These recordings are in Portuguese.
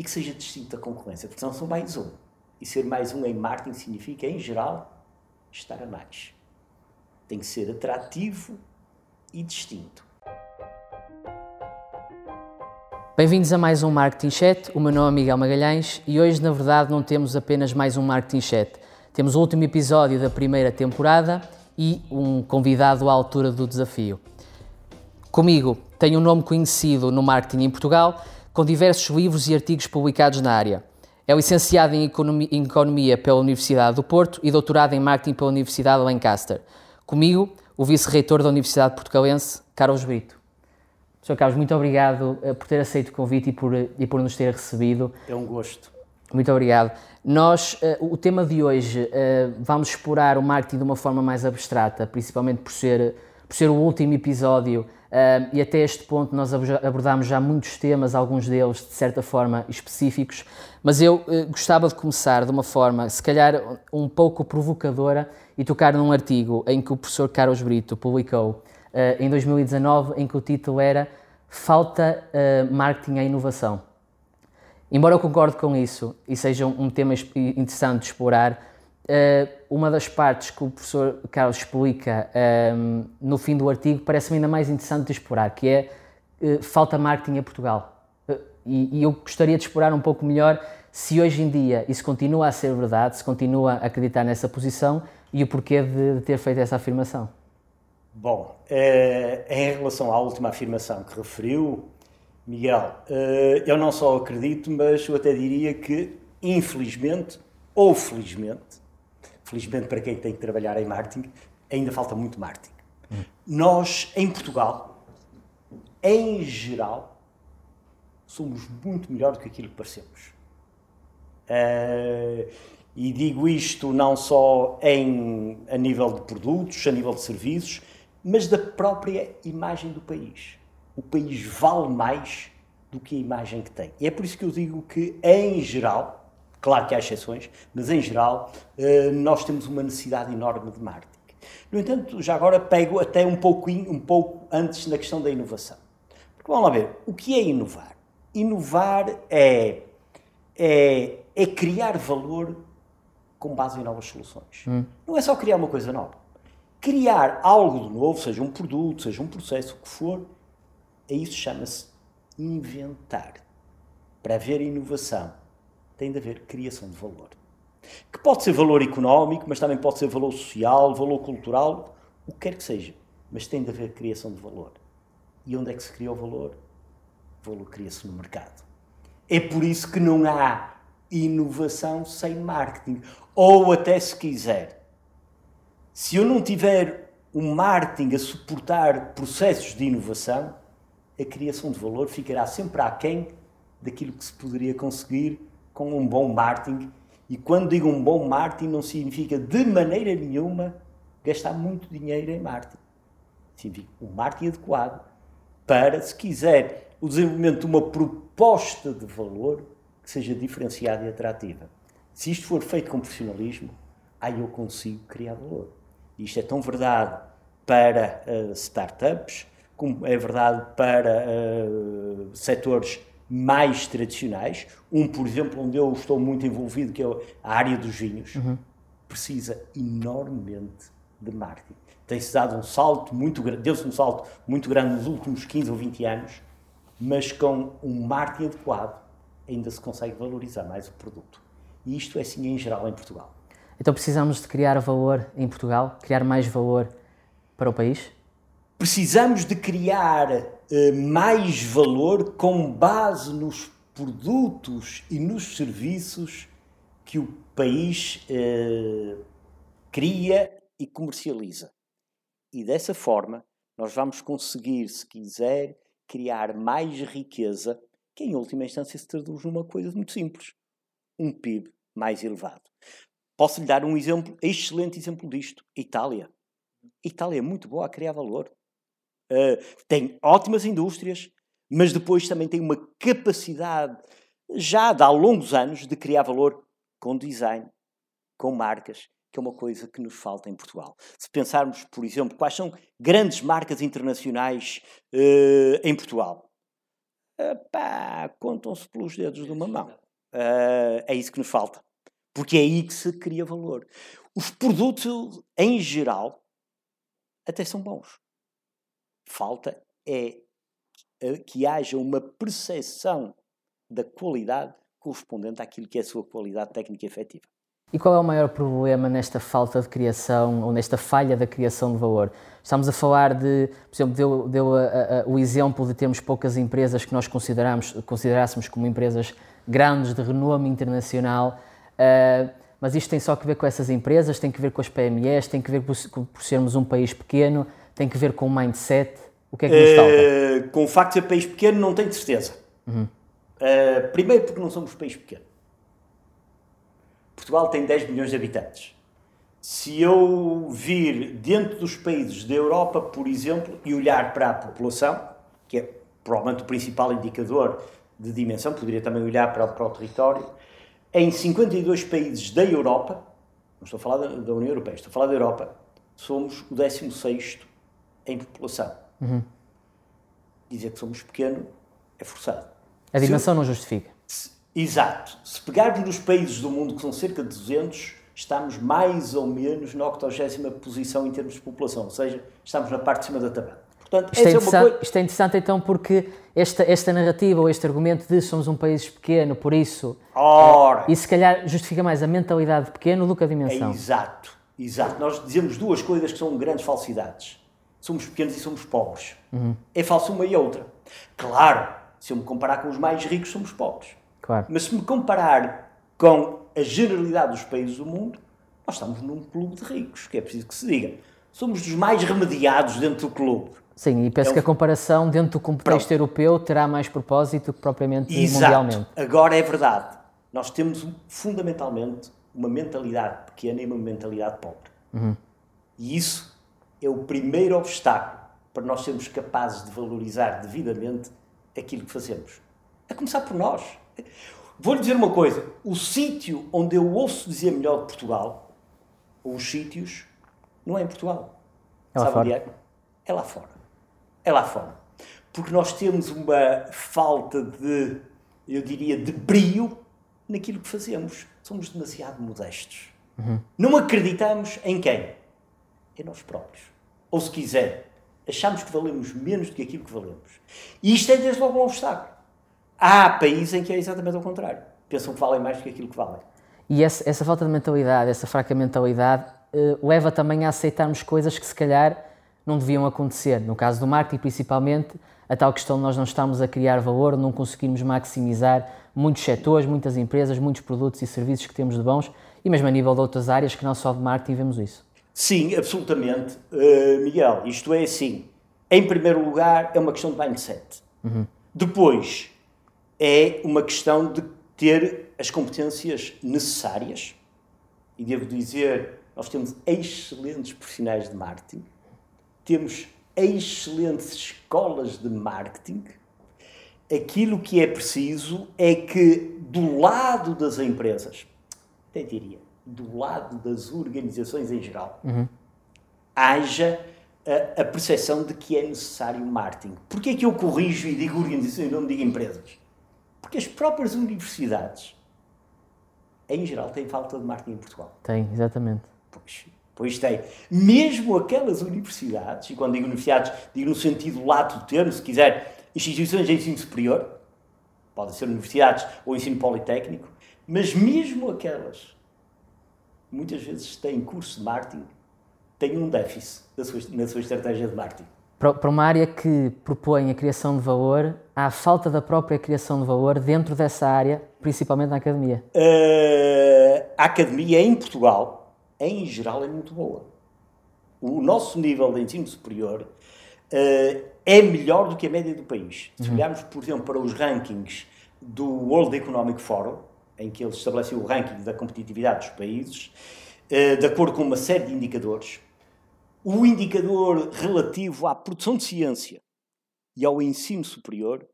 e que seja distinto da concorrência, porque senão são mais um. E ser mais um em marketing significa, em geral, estar a mais. Tem que ser atrativo e distinto. Bem-vindos a mais um Marketing Chat. O meu nome é Miguel Magalhães e hoje, na verdade, não temos apenas mais um Marketing Chat. Temos o último episódio da primeira temporada e um convidado à altura do desafio. Comigo tenho um nome conhecido no marketing em Portugal, com diversos livros e artigos publicados na área. É licenciado em Economia pela Universidade do Porto e doutorado em Marketing pela Universidade de Lancaster. Comigo, o vice-reitor da Universidade Portugalense, Carlos Brito. Sr. Carlos, muito obrigado eh, por ter aceito o convite e por, e por nos ter recebido. É um gosto. Muito obrigado. Nós, uh, o tema de hoje, uh, vamos explorar o marketing de uma forma mais abstrata, principalmente por ser, por ser o último episódio uh, e até este ponto nós abordámos já muitos temas, alguns deles de certa forma específicos, mas eu gostava de começar de uma forma, se calhar um pouco provocadora e tocar num artigo em que o professor Carlos Brito publicou em 2019, em que o título era Falta Marketing à Inovação. Embora eu concorde com isso e seja um tema interessante de explorar, eh, uma das partes que o professor Carlos explica ehm, no fim do artigo parece-me ainda mais interessante de explorar, que é eh, falta marketing a Portugal. Eh, e eu gostaria de explorar um pouco melhor se hoje em dia isso continua a ser verdade, se continua a acreditar nessa posição e o porquê de ter feito essa afirmação. Bom, em relação à última afirmação que referiu, Miguel, eh, eu não só acredito, mas eu até diria que, infelizmente ou felizmente, felizmente para quem tem que trabalhar em marketing, ainda falta muito marketing. Hum. Nós, em Portugal, em geral, somos muito melhor do que aquilo que parecemos. Uh, e digo isto não só em, a nível de produtos, a nível de serviços, mas da própria imagem do país o país vale mais do que a imagem que tem. E é por isso que eu digo que, em geral, claro que há exceções, mas em geral, eh, nós temos uma necessidade enorme de marketing. No entanto, já agora pego até um pouco, um pouco antes na questão da inovação. Porque vamos lá ver, o que é inovar? Inovar é, é, é criar valor com base em novas soluções. Hum. Não é só criar uma coisa nova. Criar algo de novo, seja um produto, seja um processo, o que for, a isso chama-se inventar. Para haver inovação, tem de haver criação de valor. Que pode ser valor económico, mas também pode ser valor social, valor cultural, o que quer que seja. Mas tem de haver criação de valor. E onde é que se cria o valor? O valor cria-se no mercado. É por isso que não há inovação sem marketing. Ou até se quiser, se eu não tiver o marketing a suportar processos de inovação, a criação de valor ficará sempre aquém daquilo que se poderia conseguir com um bom marketing. E quando digo um bom marketing, não significa de maneira nenhuma gastar muito dinheiro em marketing. Significa um marketing adequado para, se quiser, o desenvolvimento de uma proposta de valor que seja diferenciada e atrativa. Se isto for feito com profissionalismo, aí eu consigo criar valor. Isto é tão verdade para uh, startups, como é verdade para uh, setores mais tradicionais. Um, por exemplo, onde eu estou muito envolvido, que é a área dos vinhos, uhum. precisa enormemente de marketing. Tem-se dado um salto muito grande, deu-se um salto muito grande nos últimos 15 ou 20 anos, mas com um marketing adequado ainda se consegue valorizar mais o produto. E isto é assim em geral em Portugal. Então precisamos de criar valor em Portugal, criar mais valor para o país? Precisamos de criar mais valor com base nos produtos e nos serviços que o país uh, cria e comercializa. E dessa forma, nós vamos conseguir, se quiser, criar mais riqueza, que em última instância se traduz numa coisa muito simples: um PIB mais elevado. Posso lhe dar um exemplo, excelente exemplo disto: Itália. Itália é muito boa a criar valor. Uh, tem ótimas indústrias, mas depois também tem uma capacidade, já de há longos anos, de criar valor com design, com marcas, que é uma coisa que nos falta em Portugal. Se pensarmos, por exemplo, quais são grandes marcas internacionais uh, em Portugal. contam-se pelos dedos de uma mão. Uh, é isso que nos falta. Porque é aí que se cria valor. Os produtos, em geral, até são bons. Falta é que haja uma percepção da qualidade correspondente àquilo que é a sua qualidade técnica efetiva. E qual é o maior problema nesta falta de criação ou nesta falha da criação de valor? Estamos a falar de, por exemplo, deu, deu a, a, o exemplo de termos poucas empresas que nós consideramos, considerássemos como empresas grandes de renome internacional, uh, mas isto tem só que ver com essas empresas, tem que ver com as PMEs, tem que ver por, por sermos um país pequeno, tem que ver com o mindset. O que é que nos falta? Uh, com o facto de ser país pequeno, não tenho certeza. Uhum. Uh, primeiro porque não somos país pequeno. Portugal tem 10 milhões de habitantes. Se eu vir dentro dos países da Europa, por exemplo, e olhar para a população, que é provavelmente o principal indicador de dimensão, poderia também olhar para, para o território, em 52 países da Europa, não estou a falar da, da, União Europeia, estou a falar da Europa, somos o 16 em população. Uhum. Dizer que somos pequeno é forçado. A dimensão eu, não justifica. Exato. Se pegarmos nos países do mundo, que são cerca de 200, estamos mais ou menos na 80 posição em termos de população, ou seja, estamos na parte de cima da tabela. Portanto, isto, é, é coisa... isto é interessante então porque esta, esta narrativa ou este argumento de somos um país pequeno, por isso. Ora. É, e se calhar justifica mais a mentalidade de pequeno do que a dimensão. É exato, exato. Nós dizemos duas coisas que são grandes falsidades. Somos pequenos e somos pobres. Uhum. É falso uma e outra. Claro, se eu me comparar com os mais ricos, somos pobres. Claro. Mas se me comparar com a generalidade dos países do mundo, nós estamos num clube de ricos, que é preciso que se diga. Somos dos mais remediados dentro do clube. Sim, e penso é que a comparação dentro do contexto Pronto. europeu terá mais propósito que propriamente Exato. mundialmente. Agora é verdade. Nós temos fundamentalmente uma mentalidade pequena e uma mentalidade pobre. Uhum. E isso é o primeiro obstáculo para nós sermos capazes de valorizar devidamente aquilo que fazemos. A começar por nós. Vou-lhe dizer uma coisa: o sítio onde eu ouço dizer melhor de Portugal, ou os sítios, não é em Portugal. É lá Sabe fora. É? é lá fora. É lá fora. Porque nós temos uma falta de, eu diria, de brio naquilo que fazemos. Somos demasiado modestos. Uhum. Não acreditamos em quem? Em nós próprios. Ou se quiser, achamos que valemos menos do que aquilo que valemos. E isto é desde logo um obstáculo. Há países em que é exatamente o contrário. Pensam que valem mais do que aquilo que valem. E essa, essa falta de mentalidade, essa fraca mentalidade, uh, leva também a aceitarmos coisas que se calhar não deviam acontecer. No caso do marketing, principalmente, a tal questão de nós não estamos a criar valor, não conseguirmos maximizar muitos setores, muitas empresas, muitos produtos e serviços que temos de bons e mesmo a nível de outras áreas que não só de marketing vemos isso. Sim, absolutamente, uh, Miguel. Isto é assim. Em primeiro lugar, é uma questão de mindset. Uhum. Depois, é uma questão de ter as competências necessárias. E devo dizer, nós temos excelentes profissionais de marketing, temos excelentes escolas de marketing. Aquilo que é preciso é que, do lado das empresas, até diria, do lado das organizações em geral, uhum. haja a, a percepção de que é necessário marketing. Porquê é que eu corrijo e digo organizações e não digo empresas? Porque as próprias universidades, em geral, têm falta de marketing em Portugal. Tem, exatamente. Pois, pois tem. Mesmo aquelas universidades, e quando digo universidades, digo no sentido lato do termo, se quiser, instituições de ensino superior, podem ser universidades ou ensino politécnico, mas mesmo aquelas, muitas vezes têm curso de marketing, têm um déficit na sua, na sua estratégia de marketing para uma área que propõe a criação de valor, há falta da própria criação de valor dentro dessa área, principalmente na academia? Uh, a academia em Portugal, em geral, é muito boa. O nosso nível de ensino superior uh, é melhor do que a média do país. Se uhum. olharmos, por exemplo, para os rankings do World Economic Forum, em que eles estabelecem o ranking da competitividade dos países, uh, de acordo com uma série de indicadores, o indicador relativo à produção de ciência e ao ensino superior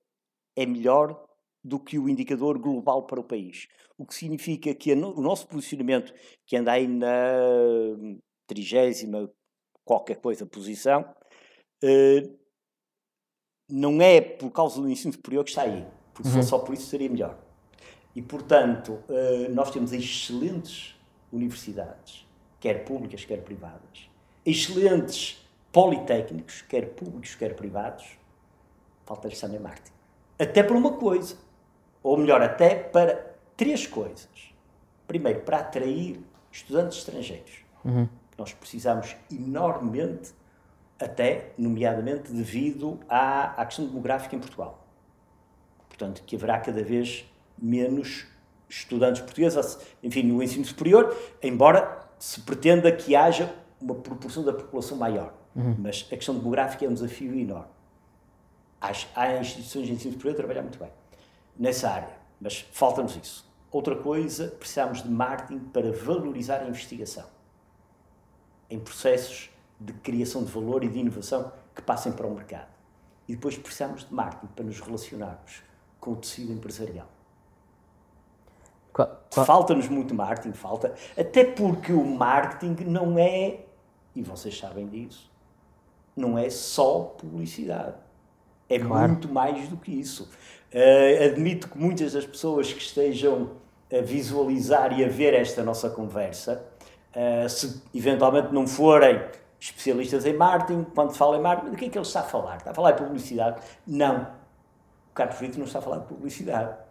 é melhor do que o indicador global para o país. O que significa que o nosso posicionamento, que anda aí na trigésima qualquer coisa posição, eh, não é por causa do ensino superior que está aí, porque se fosse só por isso seria melhor. E, portanto, eh, nós temos excelentes universidades, quer públicas, quer privadas, excelentes politécnicos, quer públicos, quer privados, falta-lhes também marketing. Até para uma coisa, ou melhor, até para três coisas. Primeiro, para atrair estudantes estrangeiros. Uhum. Nós precisamos enormemente, até, nomeadamente, devido à, à questão demográfica em Portugal. Portanto, que haverá cada vez menos estudantes portugueses, enfim, no ensino superior, embora se pretenda que haja uma proporção da população maior. Uhum. Mas a questão demográfica é um desafio enorme. Há, há instituições de ensino superior a trabalhar muito bem nessa área, mas falta-nos isso. Outra coisa, precisamos de marketing para valorizar a investigação em processos de criação de valor e de inovação que passem para o mercado. E depois precisamos de marketing para nos relacionarmos com o tecido empresarial. Falta-nos muito marketing, falta. Até porque o marketing não é, e vocês sabem disso, não é só publicidade. É claro. muito mais do que isso. Uh, admito que muitas das pessoas que estejam a visualizar e a ver esta nossa conversa, uh, se eventualmente não forem especialistas em marketing, quando se fala em marketing, do que é que ele está a falar? Está a falar de publicidade? Não. O Carlos Brito não está a falar de publicidade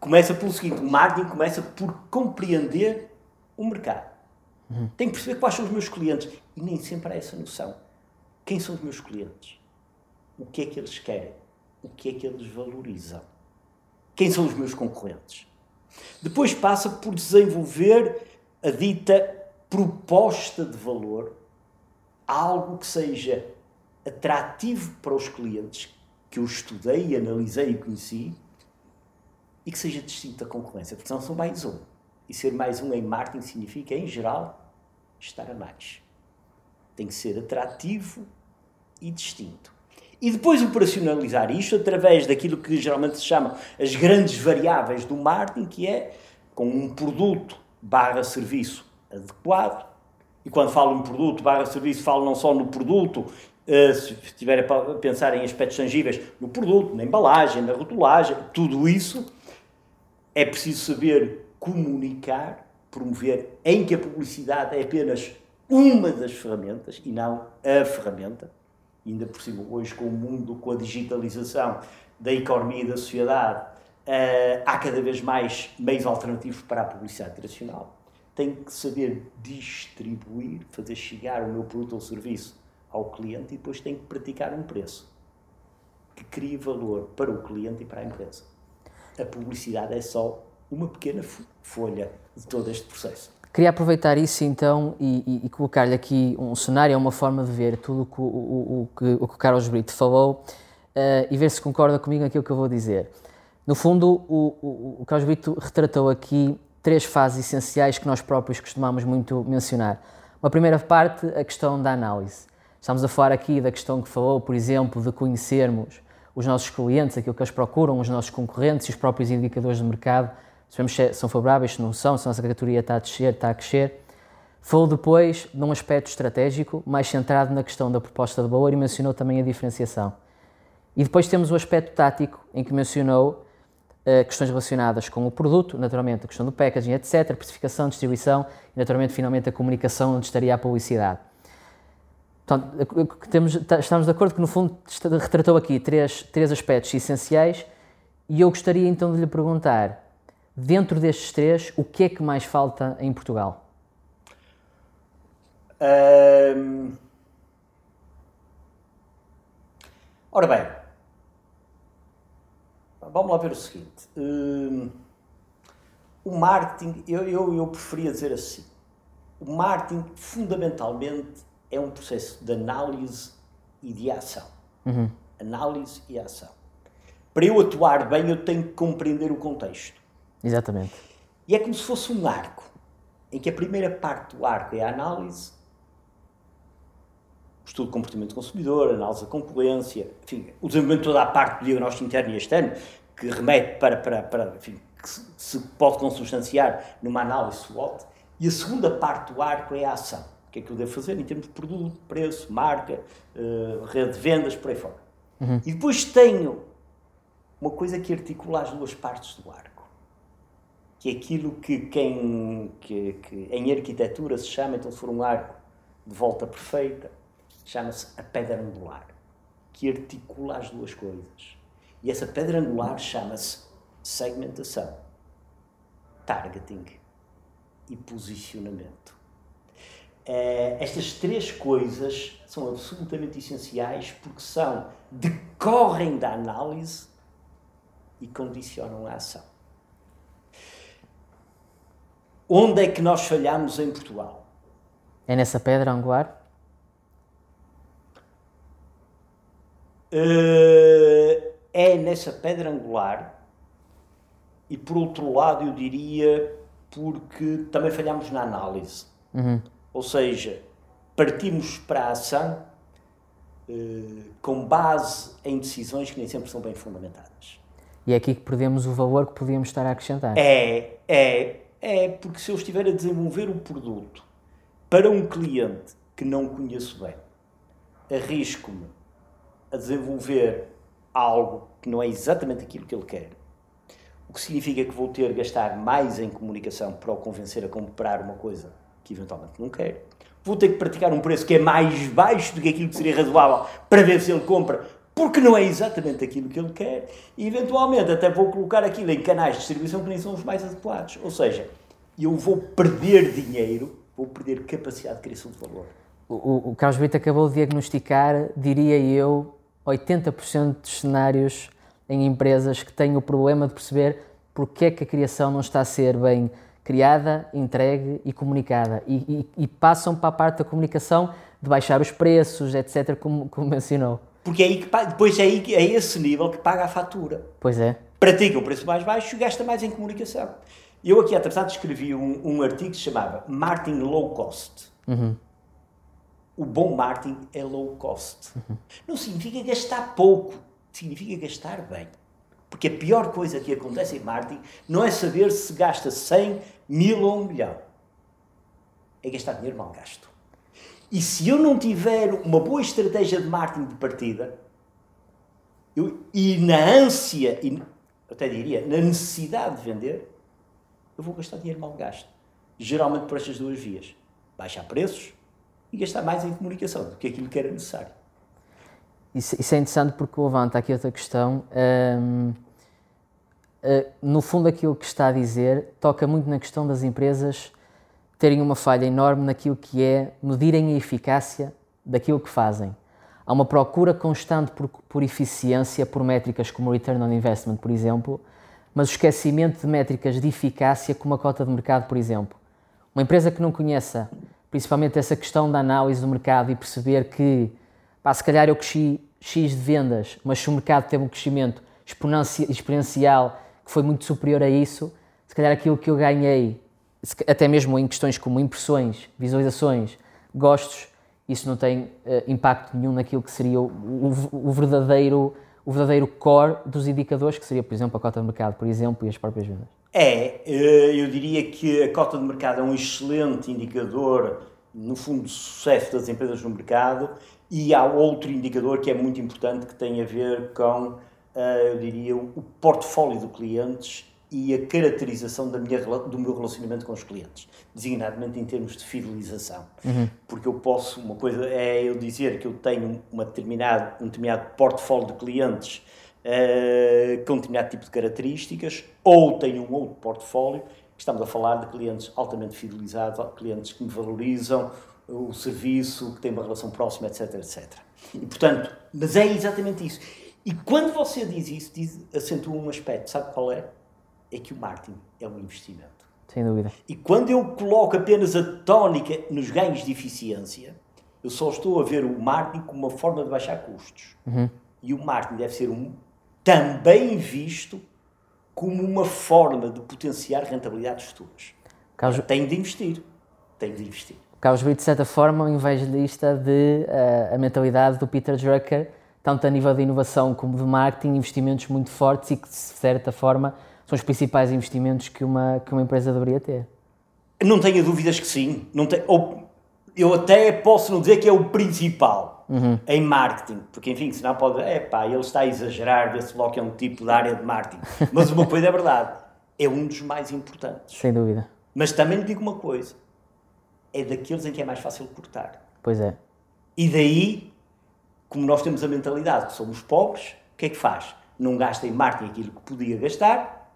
começa pelo seguinte: o marketing começa por compreender o mercado. Uhum. Tenho que perceber quais são os meus clientes. E nem sempre há essa noção. Quem são os meus clientes? O que é que eles querem? O que é que eles valorizam? Quem são os meus concorrentes? Depois passa por desenvolver a dita proposta de valor, algo que seja atrativo para os clientes, que eu estudei, analisei e conheci, e que seja distinto da concorrência, porque senão são mais um. E ser mais um em marketing significa, em geral, estar a mais. Tem que ser atrativo e distinto. E depois operacionalizar isto através daquilo que geralmente se chama as grandes variáveis do marketing, que é com um produto barra serviço adequado. E quando falo em produto barra serviço, falo não só no produto, eh, se estiver a pensar em aspectos tangíveis, no produto, na embalagem, na rotulagem, tudo isso é preciso saber comunicar, promover, em que a publicidade é apenas uma das ferramentas e não a ferramenta. ainda por cima, hoje, com o mundo, com a digitalização da economia e da sociedade, uh, há cada vez mais meios alternativos para a publicidade tradicional. Tenho que saber distribuir, fazer chegar o meu produto ou serviço ao cliente e depois tenho que praticar um preço que crie valor para o cliente e para a empresa a publicidade é só uma pequena folha de todo este processo. Queria aproveitar isso então e, e, e colocar-lhe aqui um cenário, uma forma de ver tudo o, o, o, que, o que o Carlos Brito falou uh, e ver se concorda comigo naquilo que eu vou dizer. No fundo, o, Carlos Brito retratou aqui três fases essenciais que nós próprios costumamos muito mencionar. Uma primeira parte, a questão da análise. Estamos a falar aqui da questão que falou, por exemplo, de conhecermos os nossos clientes, aquilo que eles procuram, os nossos concorrentes e os próprios indicadores de mercado, sabemos se são favoráveis, se não são, se a nossa categoria está a descer, está a crescer. Falou depois de um aspecto estratégico, mais centrado na questão da proposta de valor e mencionou também a diferenciação. E depois temos o aspecto tático, em que mencionou uh, questões relacionadas com o produto, naturalmente a questão do packaging, etc., precificação, distribuição e, naturalmente, finalmente a comunicação, onde estaria a publicidade. Portanto, temos, tá, estamos de acordo que, no fundo, retratou aqui três, três aspectos essenciais e eu gostaria então de lhe perguntar, dentro destes três, o que é que mais falta em Portugal? Ora bem, vamos lá ver o seguinte. O marketing, eu, eu, eu preferia dizer assim, o marketing fundamentalmente é um processo de análise e de ação. Uhum. Análise e ação. Para eu atuar bem, eu tenho que compreender o contexto. Exatamente. E é como se fosse um arco, em que a primeira parte do arco é a análise, estudo do comportamento do consumidor, análise da concorrência, enfim, o desenvolvimento de toda a parte do diagnóstico interno e externo, que remete para, para, para enfim, que se pode consubstanciar numa análise SWOT, e a segunda parte do arco é a ação que é que eu devo fazer em termos de produto, preço, marca, uh, rede de vendas, por aí fora. Uhum. E depois tenho uma coisa que articula as duas partes do arco, que é aquilo que, quem, que, que em arquitetura se chama, então se for um arco de volta perfeita, chama-se a pedra angular, que articula as duas coisas. E essa pedra angular chama-se segmentação, targeting e posicionamento. Uh, estas três coisas são absolutamente essenciais porque são, decorrem da análise e condicionam a ação. Onde é que nós falhamos em Portugal? É nessa pedra angular? Uh, é nessa pedra angular e por outro lado eu diria porque também falhamos na análise. Uhum. Ou seja, partimos para a ação uh, com base em decisões que nem sempre são bem fundamentadas. E é aqui que perdemos o valor que podíamos estar a acrescentar. É, é, é, porque se eu estiver a desenvolver um produto para um cliente que não conheço bem, arrisco-me a desenvolver algo que não é exatamente aquilo que ele quer, o que significa que vou ter de gastar mais em comunicação para o convencer a comprar uma coisa que eventualmente não quer. Vou ter que praticar um preço que é mais baixo do que aquilo que seria razoável para ver se ele compra, porque não é exatamente aquilo que ele quer. E eventualmente até vou colocar aquilo em canais de distribuição que nem são os mais adequados. Ou seja, eu vou perder dinheiro, vou perder capacidade de criação de valor. O, o Carlos Brito acabou de diagnosticar, diria eu, 80% dos cenários em empresas que têm o problema de perceber porque é que a criação não está a ser bem criada, entregue e comunicada. E, e, e, passam para a parte da comunicação de baixar os preços, etc., como, como mencionou. Porque é aí que, depois é, aí, é esse nível que paga a fatura. Pois é. Pratica o preço mais baixo e gasta mais em comunicação. Eu aqui, há passado, escrevi um, um, artigo que se chamava Marketing Low Cost. Uhum. O bom marketing é low cost. Uhum. Não significa gastar pouco, significa gastar bem. Porque a pior coisa que acontece em marketing não é saber se gasta 100, mil ou um milhão. É gastar dinheiro mal gasto. E se eu não tiver uma boa estratégia de marketing de partida, eu, e na ânsia, e até diria, na necessidade de vender, eu vou gastar dinheiro mal gasto. Geralmente por estas duas vias. Baixar preços e gastar mais em comunicação do que aquilo que era necessário. Isso, isso é interessante porque levanta aqui outra questão. Um, uh, no fundo, aquilo que está a dizer toca muito na questão das empresas terem uma falha enorme naquilo que é medirem a eficácia daquilo que fazem. Há uma procura constante por, por eficiência, por métricas como return on investment, por exemplo, mas o esquecimento de métricas de eficácia, como a cota de mercado, por exemplo. Uma empresa que não conheça principalmente essa questão da análise do mercado e perceber que pá, se calhar eu cresci X de vendas, mas se o mercado teve um crescimento exponencial que foi muito superior a isso, se calhar aquilo que eu ganhei, até mesmo em questões como impressões, visualizações, gostos, isso não tem uh, impacto nenhum naquilo que seria o, o, o, verdadeiro, o verdadeiro core dos indicadores, que seria, por exemplo, a cota de mercado, por exemplo, e as próprias vendas. É, eh, eu diria que a cota de mercado é um excelente indicador, no fundo, de sucesso das empresas no mercado e há outro indicador que é muito importante que tem a ver com, eh, eu diria, o portfólio de clientes e a caracterização da minha, do meu relacionamento com os clientes, designadamente em termos de fidelização. Uhum. Porque eu posso, uma coisa é eu dizer que eu tenho uma determinado, um determinado portfólio de clientes uh, com um determinado tipo de características, ou tenho um outro portfólio, estamos a falar de clientes altamente fidelizados, clientes que me valorizam, o serviço, que tem uma relação próxima, etc, etc. E, portanto, mas é exatamente isso. E quando você diz isso, diz, acentua um aspecto, sabe qual é? É que o marketing é um investimento. Sem dúvida. E quando eu coloco apenas a tónica nos ganhos de eficiência, eu só estou a ver o marketing como uma forma de baixar custos. Uhum. E o marketing deve ser um, também visto como uma forma de potenciar rentabilidades futuras. Carlos... Tenho de investir. Tenho de investir. Carlos Brito, de certa forma, um evangelista de uh, a mentalidade do Peter Drucker, tanto a nível de inovação como de marketing, investimentos muito fortes e que, de certa forma, são os principais investimentos que uma, que uma empresa deveria ter. Não tenho dúvidas que sim. Não tem, ou, eu até posso não dizer que é o principal, uhum. em marketing, porque enfim, senão pode, é pá, ele está a exagerar, vê-se logo que é um tipo da área de marketing. Mas uma coisa é verdade, é um dos mais importantes. Sem dúvida. Mas também lhe digo uma coisa, é daqueles em que é mais fácil cortar. Pois é. E daí, como nós temos a mentalidade que somos pobres, o que é que faz? Não gasta em marketing aquilo que podia gastar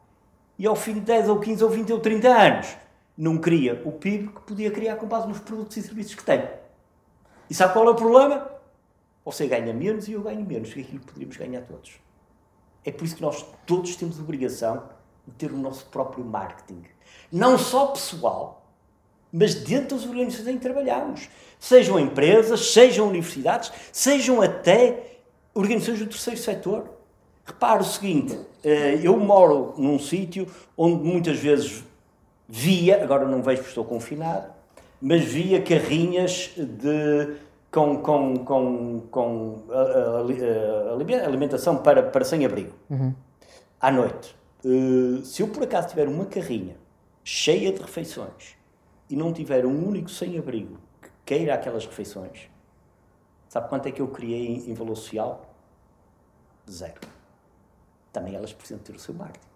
e ao fim de 10 ou 15 ou 20 ou 30 anos não cria o PIB que podia criar com base nos produtos e serviços que tem. E sabe qual é o problema? Você ganha menos e eu ganho menos do que aquilo que poderíamos ganhar todos. É por isso que nós todos temos obrigação de ter o nosso próprio marketing. Não só pessoal, mas dentro das organizações em que trabalhamos. Sejam empresas, sejam universidades, sejam até organizações do terceiro setor. Repare o seguinte, eh, eu moro num sítio onde muitas vezes via, agora não vejo porque estou confinado, mas via carrinhas de, com, com, com, com alimentação para, para sem-abrigo. Uhum. À noite. Uh, se eu por acaso tiver uma carrinha cheia de refeições e não tiver um único sem-abrigo que queira aquelas refeições, sabe quanto é que eu criei em, valor social? Zero. Também elas precisam ter o seu marketing.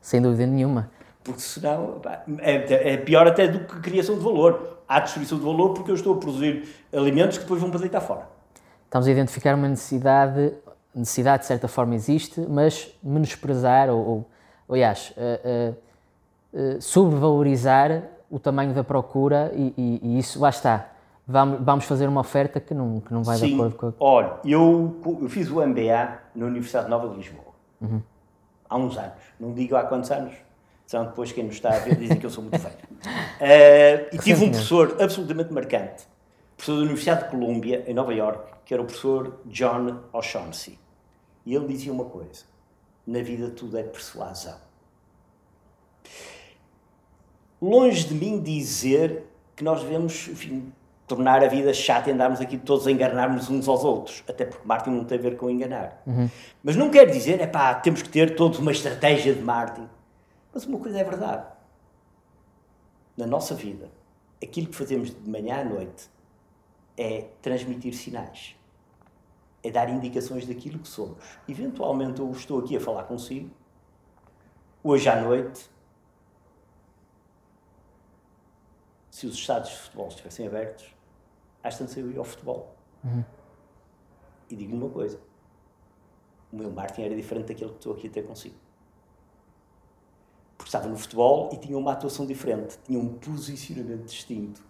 Sem dúvida nenhuma porque senão é, é, pior até do que criação de valor. Há destruição de valor porque eu estou a produzir alimentos que depois vão para deitar fora. Estamos a identificar uma necessidade, necessidade de certa forma existe, mas menosprezar ou, ou aliás, uh, uh, uh, subvalorizar o tamanho da procura e, e, e, isso, lá está. Vamos, vamos fazer uma oferta que não, que não vai Sim. de acordo com a... Olha, eu, eu fiz o MBA na Universidade Nova de Lisboa. Uhum. Há uns anos. Não digo há quantos anos Senão depois quem nos está a ver dizem que eu sou muito velho. Uh, e tive um professor absolutamente marcante, professor da Universidade de Colômbia, em Nova York, que era o professor John O'Shaughnessy. E ele dizia uma coisa, na vida tudo é persuasão. Longe de mim dizer que nós devemos, enfim, tornar a vida chata e andarmos aqui todos a enganarmos uns aos outros. Até porque marketing não tem a ver com enganar. Uhum. Mas não quer dizer, é pá, temos que ter todos uma estratégia de marketing. Mas uma coisa é verdade. Na nossa vida, aquilo que fazemos de manhã à noite é transmitir sinais. É dar indicações daquilo que somos. Eventualmente eu estou aqui a falar consigo. Hoje à noite, se os estados de futebol estivessem abertos, às tantas eu ia ao futebol. Uhum. E digo-lhe uma coisa: o meu marketing era diferente daquele que estou aqui a ter consigo porque estava no futebol e tinha uma atuação diferente, tinha um posicionamento distinto.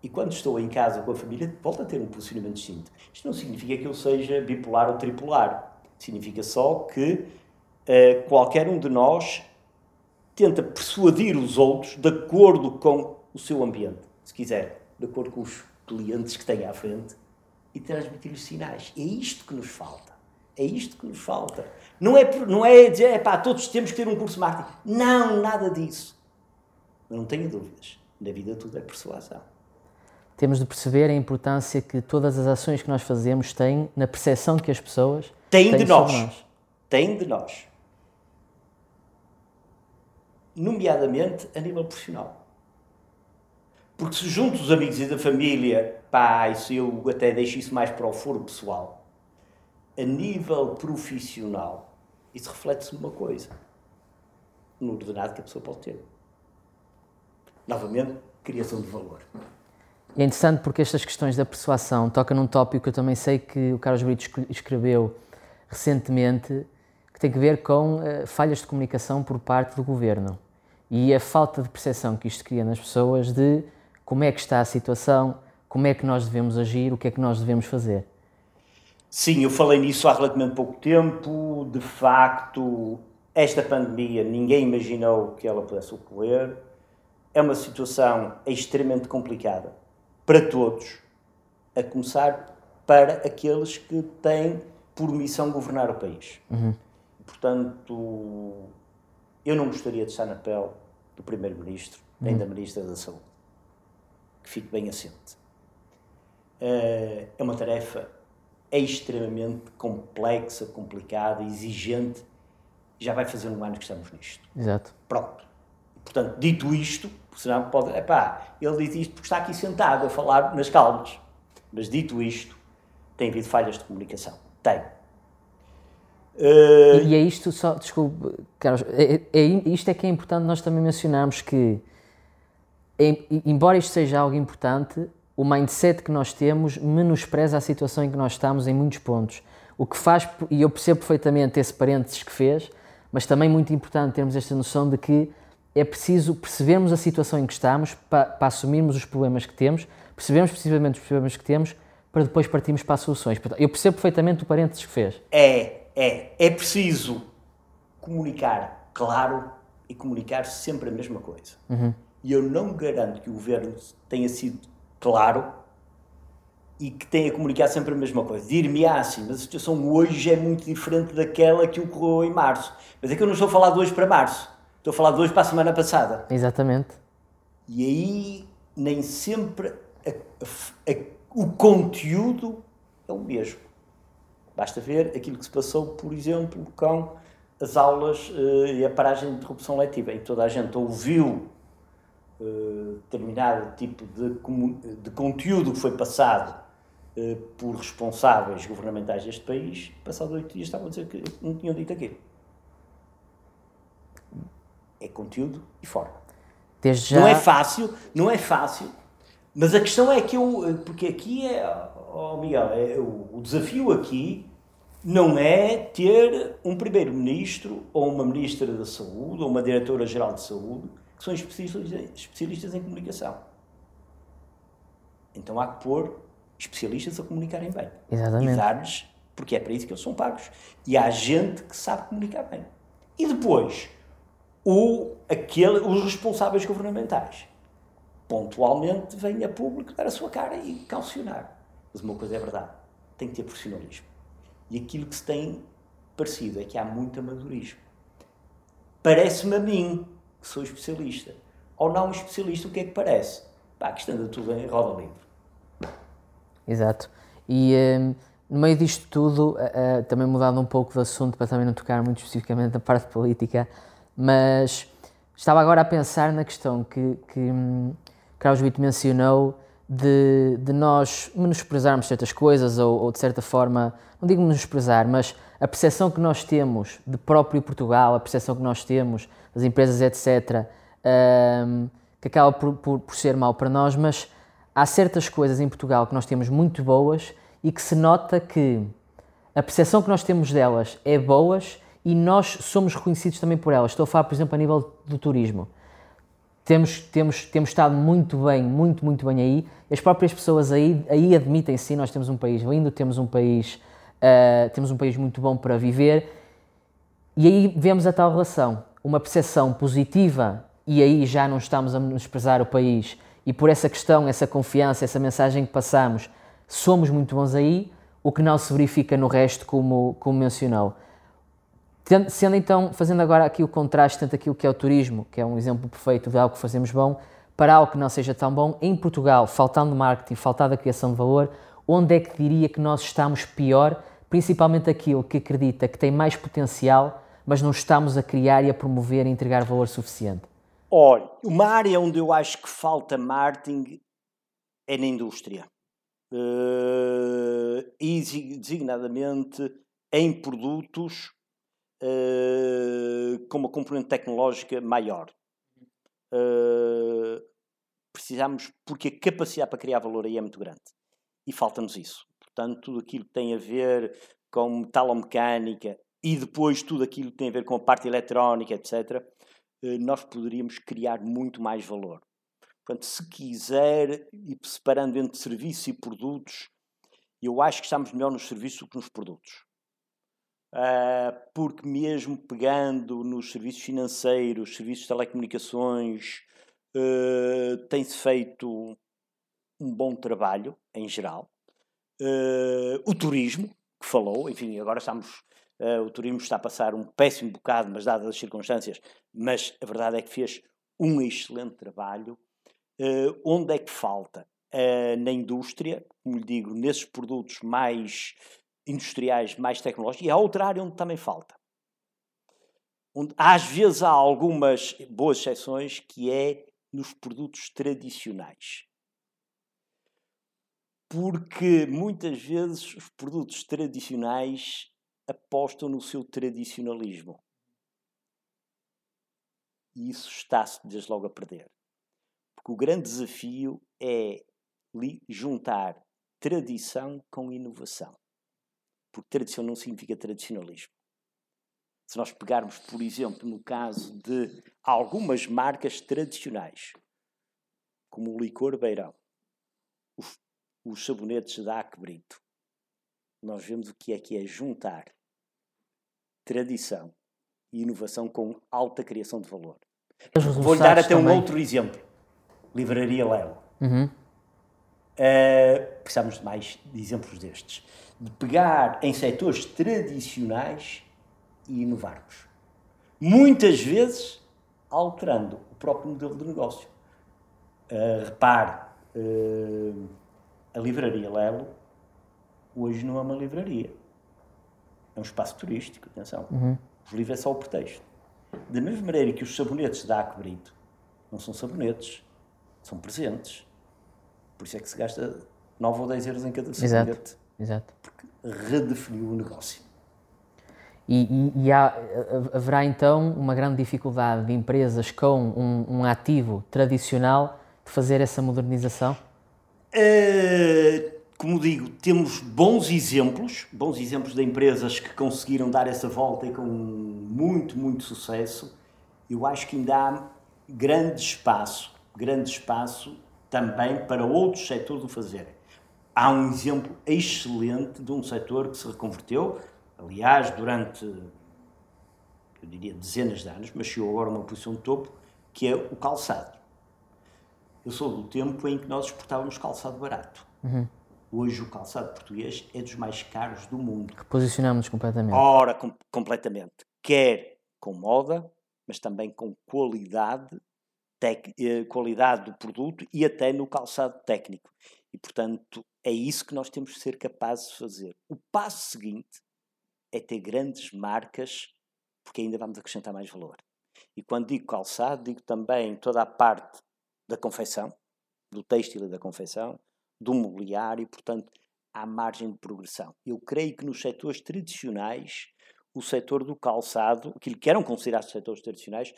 E quando estou em casa com a família, volto a ter um posicionamento distinto. Isto não significa que eu seja bipolar ou tripolar. Significa só que uh, qualquer um de nós tenta persuadir os outros de acordo com o seu ambiente, se quiser, de acordo com os clientes que tem à frente e transmitir-lhes sinais. É isto que nos falta. É isto que nos falta. Não é, não é dizer, é pá, todos temos que ter um curso de marketing. Não, nada disso. Mas não tenha dúvidas. Na vida tudo é persuasão. Temos de perceber a importância que todas as ações que nós fazemos têm na percepção que as pessoas têm, têm de nós. nós. Têm de nós. Nomeadamente a nível profissional. Porque se junto os amigos e da família, pá, isso eu até deixo isso mais para o foro pessoal a nível profissional, isso reflete-se numa coisa: no ordenado que a pessoa pode ter. Novamente, criação de valor. É interessante porque estas questões da persuasão tocam num tópico que eu também sei que o Carlos Brito escreveu recentemente, que tem a ver com uh, falhas de comunicação por parte do governo e a falta de percepção que isto cria nas pessoas de como é que está a situação, como é que nós devemos agir, o que é que nós devemos fazer. Sim, eu falei nisso há relativamente pouco tempo. De facto, esta pandemia ninguém imaginou que ela pudesse ocorrer. É uma situação extremamente complicada para todos, a começar para aqueles que têm por missão governar o país. Uhum. Portanto, eu não gostaria de estar na pele do Primeiro-Ministro, nem uhum. da Ministra da Saúde. Que fique bem assente. Eh, é uma tarefa extremamente complexa, complicada, exigente. Já vai fazer um ano que estamos nisto. Exato. Pronto. Portanto, dito isto, senão pode. Epá, ele diz isto porque está aqui sentado a falar nas calmas. Mas dito isto, Tem havido falhas de comunicação. Tem. Uh... E é isto, só, desculpe, Carlos, é, é, isto é que é importante nós também mencionarmos que, embora isto seja algo importante, o mindset que nós temos menospreza a situação em que nós estamos em muitos pontos. O que faz, e eu percebo perfeitamente esse parênteses que fez, mas também muito importante termos esta noção de que é preciso percebermos a situação em que estamos para, para assumirmos os problemas que temos, percebemos precisamente os problemas que temos para depois partirmos para as soluções. Eu percebo perfeitamente o parênteses que fez. É, é. É preciso comunicar claro e comunicar sempre a mesma coisa. Uhum. E eu não garanto que o governo tenha sido claro e que tenha comunicado sempre a mesma coisa. Dir-me assim, mas a situação hoje é muito diferente daquela que ocorreu em março. Mas é que eu não estou a falar de hoje para março. Estou a falar de hoje para a semana passada. Exatamente. E aí nem sempre a, a, a, o conteúdo é o mesmo. Basta ver aquilo que se passou, por exemplo, com as aulas uh, e a paragem de interrupção letiva, em que toda a gente ouviu uh, determinado tipo de, de, conteúdo que foi passado uh, por responsáveis governamentais deste país, passado oito dias estavam a dizer que não tinham dito aquilo. É conteúdo e forma. Já... Não é fácil, não é fácil, mas a questão é que eu, porque aqui é, oh Miguel, é, o, o desafio aqui não é ter um primeiro-ministro ou uma ministra da saúde ou uma diretora-geral de saúde que são especialistas, especialistas em comunicação. Então há que pôr especialistas a comunicarem bem. Exatamente. E dar-lhes, porque é para isso que eles são pagos. E há gente que sabe comunicar bem. E depois, o, aquele, os responsáveis governamentais pontualmente vêm a público dar a sua cara e calcionar. Mas uma coisa é verdade, tem que ter profissionalismo. E aquilo que se tem parecido é que há muito amadorismo. Parece-me a mim, sou especialista, ou não especialista, o que é que parece? Pá, que anda tudo em roda livre. Exato. E um, no meio disto tudo, uh, também mudando um pouco de assunto para também não tocar muito especificamente na parte política, mas estava agora a pensar na questão que, que um, Brito mencionou de, de, nós menosprezarmos certas coisas ou, ou, de certa forma, não digo menosprezar, mas a percepção que nós temos de próprio Portugal, a percepção que nós temos das empresas, etc., um, que acaba por, por, por ser mau para nós, mas há certas coisas em Portugal que nós temos muito boas e que se nota que a percepção que nós temos delas é boas e nós somos reconhecidos também por elas. Estou a falar, por exemplo, a nível do turismo temos, temos, temos estado muito bem, muito, muito bem aí. As próprias pessoas aí, aí admitem sim, nós temos um país lindo, temos um país, uh, temos um país muito bom para viver. E aí vemos a tal relação, uma percepção positiva, e aí já não estamos a menosprezar o país. E por essa questão, essa confiança, essa mensagem que passamos, somos muito bons aí, o que não se verifica no resto, como, como mencionou. Sendo então, fazendo agora aqui o contraste entre aquilo que é o turismo, que é um exemplo perfeito de algo que fazemos bom, para algo que não seja tão bom, em Portugal, faltando marketing, faltando a criação de valor, onde é que diria que nós estamos pior, principalmente aquilo que acredita que tem mais potencial, mas não estamos a criar e a promover e entregar valor suficiente? Olha, uma área onde eu acho que falta marketing é na indústria. Uh, e designadamente em produtos uh, com uma componente tecnológica maior. Uh, precisamos, porque a capacidade para criar valor aí é muito grande. E falta-nos isso. Portanto, tudo aquilo que tem a ver com metalomecânica e depois tudo aquilo que tem a ver com a parte eletrónica, etc., uh, nós poderíamos criar muito mais valor. Portanto, se quiser, e separando entre serviços e produtos, eu acho que estamos melhor nos serviços do que nos produtos. Uh, porque mesmo pegando nos serviços financeiros, serviços de telecomunicações, uh, tem-se feito um bom trabalho em geral. Uh, o turismo, que falou, enfim, agora estamos. o turismo está a passar um péssimo bocado, mas dadas as circunstâncias, mas a verdade é que fez um excelente trabalho. onde é que falta? na indústria, como lhe digo, nesses produtos mais industriais mais tecnológicos, e há outra área onde também falta. Onde, às vezes há algumas boas exceções, que é nos produtos tradicionais. Porque muitas vezes os produtos tradicionais apostam no seu tradicionalismo. E isso está-se desde logo a perder. Porque o grande desafio é juntar tradição com inovação. Porque tradição não significa tradicionalismo. Se nós pegarmos, por exemplo, no caso de algumas marcas tradicionais, como o licor beirão, os, os sabonetes da Aque Brito, nós vemos o que é que é juntar tradição e inovação com alta criação de valor. Vou-lhe dar até também. um outro exemplo. Livraria Lelo. Uhum. Uh, precisamos de mais de exemplos destes. De pegar em setores tradicionais e inovarmos. Muitas vezes alterando o próprio modelo de negócio. Uh, repare, uh, a livraria Lelo hoje não é uma livraria. É um espaço turístico, atenção. Uhum. Os livros é só o pretexto. Da mesma maneira que os sabonetes da Aquebrito não são sabonetes, são presentes. Por isso é que se gasta 9 ou 10 euros em cada sabonete. Exato. Exato. Porque redefiniu o negócio. E, e, e há, haverá então uma grande dificuldade de empresas com um, um ativo tradicional de fazer essa modernização? Uh, como digo, temos bons exemplos, bons exemplos de empresas que conseguiram dar essa volta e com muito, muito sucesso. Eu acho que ainda há grande espaço, grande espaço também para outros setores o fazerem. Há um exemplo excelente de um setor que se reconverteu, aliás, durante, eu diria, dezenas de anos, mas chegou agora a uma posição de topo, que é o calçado. Eu sou do tempo em que nós exportávamos calçado barato. Uhum. Hoje o calçado português é dos mais caros do mundo. Reposicionamos completamente. Ora, com, completamente. Quer com moda, mas também com qualidade, tec, eh, qualidade do produto e até no calçado técnico. E, portanto, é isso que nós temos que ser capazes de fazer. O passo seguinte é ter grandes marcas, porque ainda vamos acrescentar mais valor. E quando digo calçado, digo também toda a parte da confecção, do têxtil e da confecção, do mobiliário, portanto, há margem de progressão. Eu creio que nos setores tradicionais, o setor do calçado, aquilo que eram considerados setores tradicionais,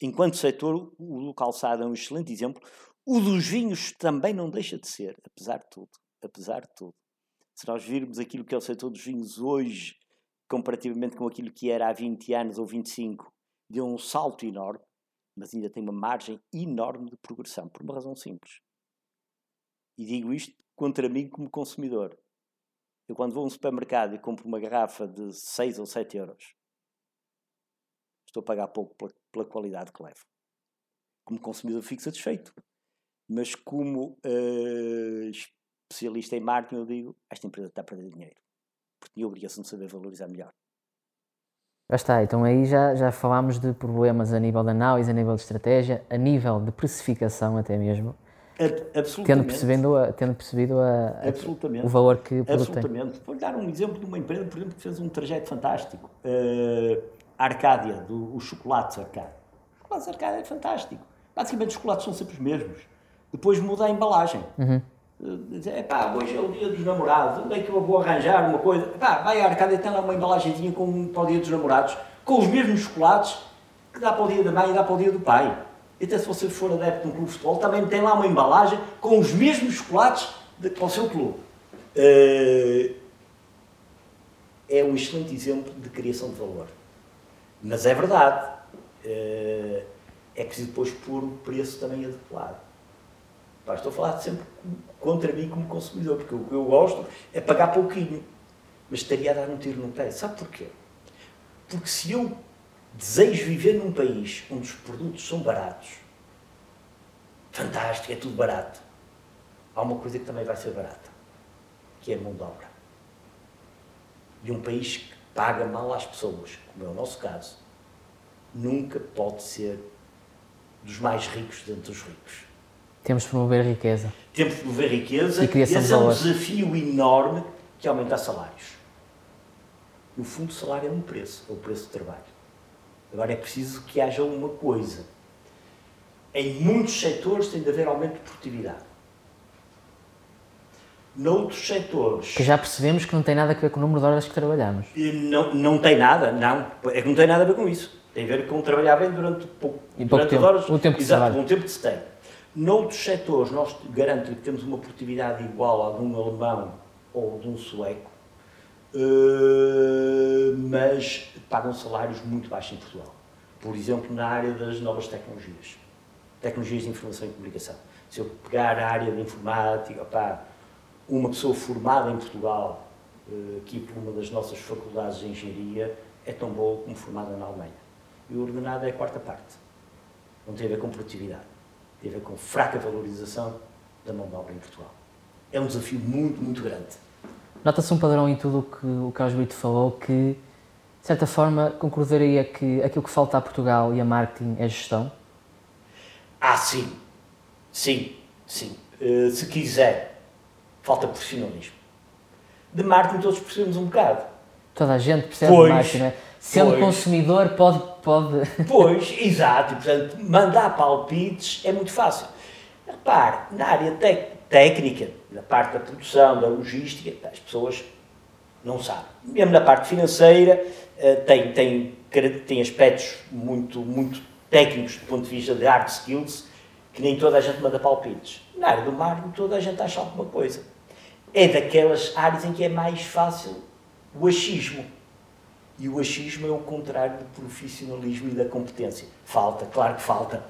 enquanto setor, o do calçado é um excelente exemplo, o dos vinhos também não deixa de ser, apesar de tudo. Apesar de tudo. Se nós virmos aquilo que é o setor dos vinhos hoje, comparativamente com aquilo que era há 20 anos ou 25, deu um salto enorme, mas ainda tem uma margem enorme de progressão, por uma razão simples. E digo isto contra mim como consumidor. Eu, quando vou a um supermercado e compro uma garrafa de 6 ou 7 euros, estou a pagar pouco pela, pela qualidade que levo. Como consumidor, fico satisfeito. Mas, como uh, especialista em marketing, eu digo: esta empresa está a perder dinheiro. Porque tinha a obrigação de saber valorizar melhor. Já está, então aí já, já falámos de problemas a nível de análise, a nível de estratégia, a nível de precificação até mesmo. Tendo, percebendo a, tendo percebido a, o valor que o produto Absolutamente. Vou dar um exemplo de uma empresa, por exemplo, que fez um trajeto fantástico. Uh, Arcádia, do, os chocolates Arcádia. Os chocolates Arcádia é fantástico. Basicamente os chocolates são sempre os mesmos. Depois muda a embalagem. Uhum. Uh, epá, hoje é o dia dos namorados, onde é que eu vou arranjar uma coisa? Epá, vai à Arcádia e tem lá uma embalagenzinha com, para o dia dos namorados, com os mesmos chocolates que dá para o dia da mãe e dá para o dia do pai. Até se você for adepto de um clube de futebol, também tem lá uma embalagem com os mesmos chocolates de, para o seu clube. Uh, é um excelente exemplo de criação de valor. Mas é verdade. Uh, é preciso depois pôr o preço também adequado. Estou a falar sempre contra mim como consumidor, porque o que eu gosto é pagar pouquinho. Mas estaria a dar um tiro no pé. Sabe porquê? Porque se eu desejo viver num país onde os produtos são baratos. Fantástico, é tudo barato. Há uma coisa que também vai ser barata, que é a mão de obra. E um país que paga mal às pessoas, como é o nosso caso, nunca pode ser dos mais ricos dentre os ricos. Temos de promover riqueza. Temos de promover riqueza e, criação esse de é um desafio enorme que é aumentar salários. No fundo, o salário é um preço, é o preço do trabalho. Agora é preciso que haja uma coisa. Em muitos setores tem de haver aumento de produtividade. Noutros setores. Que já percebemos que não tem nada a ver com o número de horas que trabalhamos. Não, não tem nada, não. É que não tem nada a ver com isso. Tem a ver com trabalhar bem durante pouco, e pouco durante tempo. horas. O tempo de exato, trabalho. um tempo de se tem. Noutros setores, nós garanto que temos uma produtividade igual à de um alemão ou de um sueco, eh, mas pagam salários muito baixos em Portugal. Por exemplo, na área das novas tecnologias, tecnologias de informação e comunicação. Se eu pegar a área de informática, opá, uma pessoa formada em Portugal, eh, aqui por uma das nossas faculdades de engenharia, é tão boa como formada na Alemanha. E o ordenado é a quarta parte. Não tem a ver com produtividade, tem a ver com fraca valorização da mão de obra em Portugal. É um desafio muito, muito grande. Nota-se um padrão em tudo o que o Carlos Brito falou que, de certa forma, concordaria que aquilo que falta a Portugal e a marketing é gestão? Ah, sim. Sim, sim. Uh, se quiser, falta profissionalismo. De marketing todos percebemos um bocado. Toda a gente percebe Pois, de marketing, não é? Sendo pois. consumidor, pode, pode... Pois, exato. E, portanto, mandar palpites é muito fácil. Repare, na área técnica, na parte da produção, da logística, as pessoas não sabem. Mesmo na parte financeira, eh, tem, tem, tem aspectos muito, muito técnicos do ponto de vista de hard skills que nem toda a gente manda palpites. Na área do marketing, toda a gente acha alguma coisa. É daquelas áreas em que é mais fácil o achismo. E o achismo é o contrário do profissionalismo e da competência. Falta, claro que falta.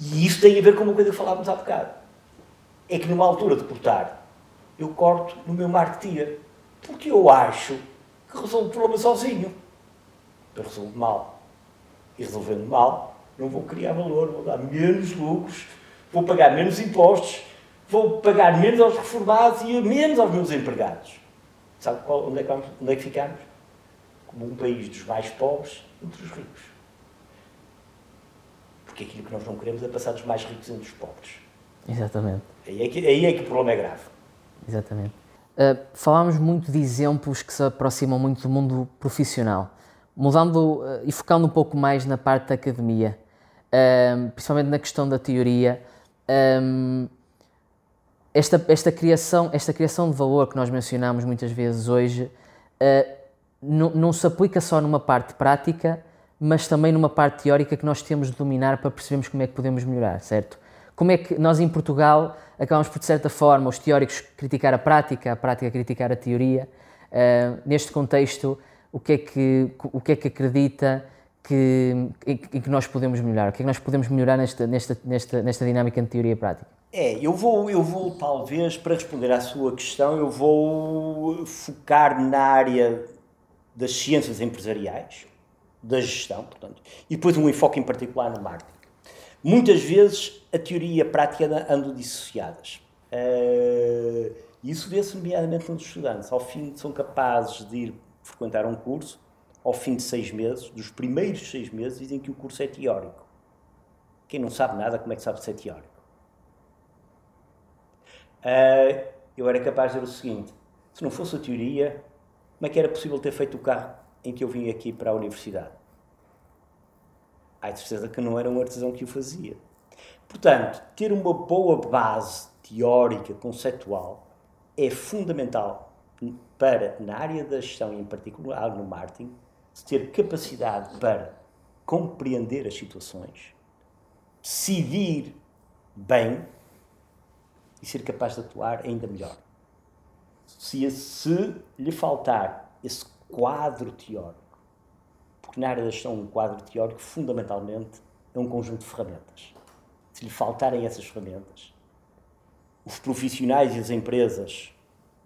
E isso tem a ver com uma coisa que falávamos há bocado. É que numa altura de cortar, eu corto no meu marketeer. Porque eu acho que resolvo o problema sozinho. Eu resolvo mal. E resolvendo mal, não vou criar valor, vou dar menos lucros, vou pagar menos impostos, vou pagar menos aos reformados e menos aos meus empregados. Sabe qual, onde, é que vamos, onde é que ficamos? Como um país dos mais pobres entre os ricos. Porque aquilo que nós não queremos é passar dos mais ricos entre os pobres. Exatamente. Aí é que, aí é que o problema é grave. Exatamente. Uh, falámos muito de exemplos que se aproximam muito do mundo profissional, mudando uh, e focando um pouco mais na parte da academia, um, principalmente na questão da teoria. Um, esta, esta, criação, esta criação de valor que nós mencionamos muitas vezes hoje uh, não, se aplica só numa parte prática, mas também numa parte teórica que nós temos de dominar para percebermos como é que podemos melhorar, certo? Como é que nós em Portugal acabamos por, de certa forma, os teóricos criticar a prática, a prática criticar a teoria. Uh, neste contexto, o que é que, o que, é que acredita que, em que nós podemos melhorar? O que é que nós podemos melhorar nesta, nesta, nesta, nesta dinâmica de teoria e prática? É, eu vou, eu vou talvez, para responder à sua questão, eu vou focar na área das ciências empresariais, da gestão, portanto, e depois um enfoque em particular no marketing. Muitas vezes a teoria e a prática andam dissociadas. Uh, isso vê-se nomeadamente nos estudantes. Ao fim, são capazes de ir frequentar um curso, ao fim de seis meses, dos primeiros seis meses, dizem que o curso é teórico. Quem não sabe nada, como é que sabe ser teórico? Uh, eu era capaz de dizer o seguinte: se não fosse a teoria, como é que era possível ter feito o carro em que eu vim aqui para a universidade? Há certeza que não era um artesão que o fazia. Portanto, ter uma boa base teórica, conceptual, é fundamental para, na área da gestão e em particular no marketing, ter capacidade para compreender as situações, decidir bem e ser capaz de atuar ainda melhor. Se, se lhe faltar esse quadro teórico, porque na área da gestão um quadro teórico fundamentalmente é um conjunto de ferramentas. Se lhe faltarem essas ferramentas, os profissionais e as empresas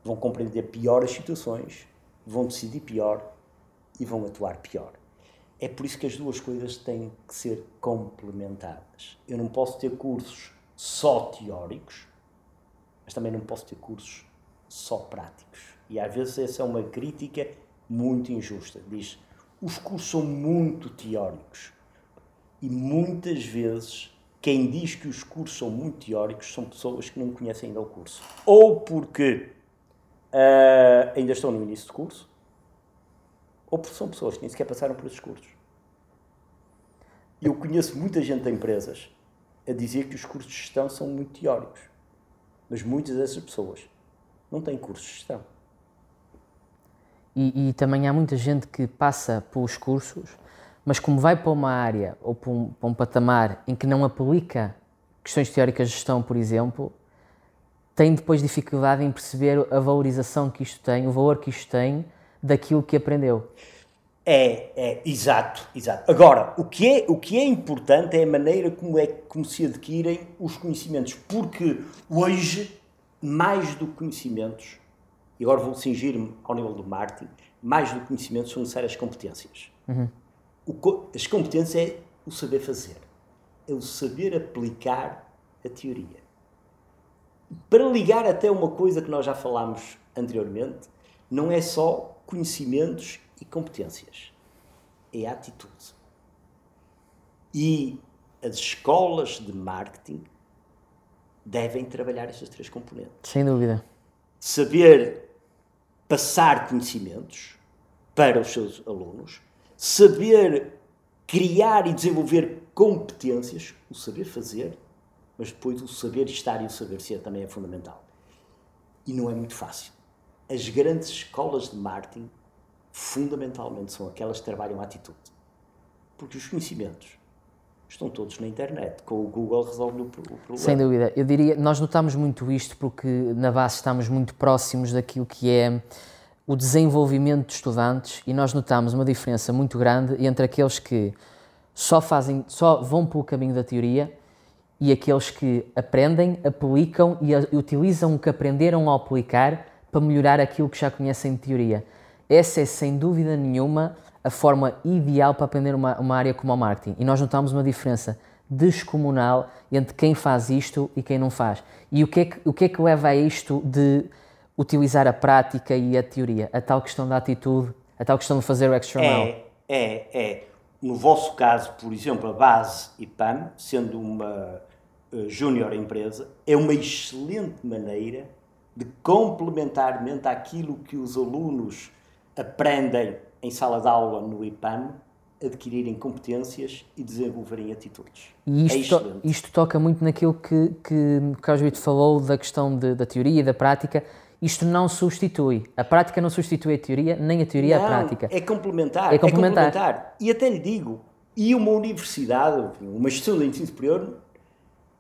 vão compreender pior as situações, vão decidir pior e vão atuar pior. É por isso que as duas coisas têm que ser complementadas. Eu não posso ter cursos só teóricos, mas também não posso ter cursos só práticos. E às vezes essa é uma crítica muito injusta. Diz, os cursos são muito teóricos. E muitas vezes quem diz que os cursos são muito teóricos são pessoas que não conhecem ainda o curso. Ou porque uh, ainda estão no início do curso, ou porque são pessoas que nem sequer passaram por esses cursos. Eu conheço muita gente de empresas a dizer que os cursos de gestão são muito teóricos. Mas muitas dessas pessoas não têm cursos de gestão. E, e, também há muita gente que passa pelos cursos, mas como vai para uma área ou para um, para um patamar em que não aplica questões teóricas de gestão, por exemplo, tem depois dificuldade em perceber a valorização que isto tem, o valor que isto tem daquilo que aprendeu. É, é, exato, exato. Agora, o que, é, o que é importante é a maneira como, é, como se adquirem os conhecimentos, porque hoje, mais do que conhecimentos, e agora vou cingir-me ao nível do marketing, mais do que conhecimentos são necessárias competências. Uhum. As competências é o saber fazer, é o saber aplicar a teoria para ligar até uma coisa que nós já falámos anteriormente, não é só conhecimentos e competências, é atitude. E as escolas de marketing devem trabalhar estas três componentes. Sem dúvida. Saber passar conhecimentos para os seus alunos, saber criar e desenvolver competências, o saber fazer, mas depois o saber estar e o saber ser também é fundamental. E não é muito fácil. As grandes escolas de marketing, fundamentalmente, são aquelas que trabalham a atitude. Porque os conhecimentos estão todos na internet. Com o Google resolve o problema. Sem dúvida. Eu diria, nós notamos muito isto porque na base estamos muito próximos daquilo que é o desenvolvimento de estudantes e nós notamos uma diferença muito grande entre aqueles que só fazem, só vão pelo caminho da teoria e aqueles que aprendem, aplicam e, utilizam o que aprenderam ao aplicar para melhorar aquilo que já conhecem de teoria. Essa é, sem dúvida nenhuma, a forma ideal para aprender uma, uma área como o marketing. E nós notamos uma diferença descomunal entre quem faz isto e quem não faz. E o que é que, o que, é que leva a isto de utilizar a prática e a teoria? A tal questão da atitude, a tal questão de fazer o extra é, mile? É, é. No vosso caso, por exemplo, a base IPAM, sendo uma uh, júnior empresa, é uma excelente maneira de complementarmente àquilo que os alunos aprendem em sala de aula no IPAM, adquirirem competências e desenvolverem atitudes. E isto, é to isto toca muito naquilo que, que Carlos falou da questão de, da teoria e da prática. Isto não substitui. A prática não substitui a teoria, nem a teoria não, a prática. É complementar, é complementar. É complementar. E até lhe digo, e uma universidade, uma instituição de ensino superior,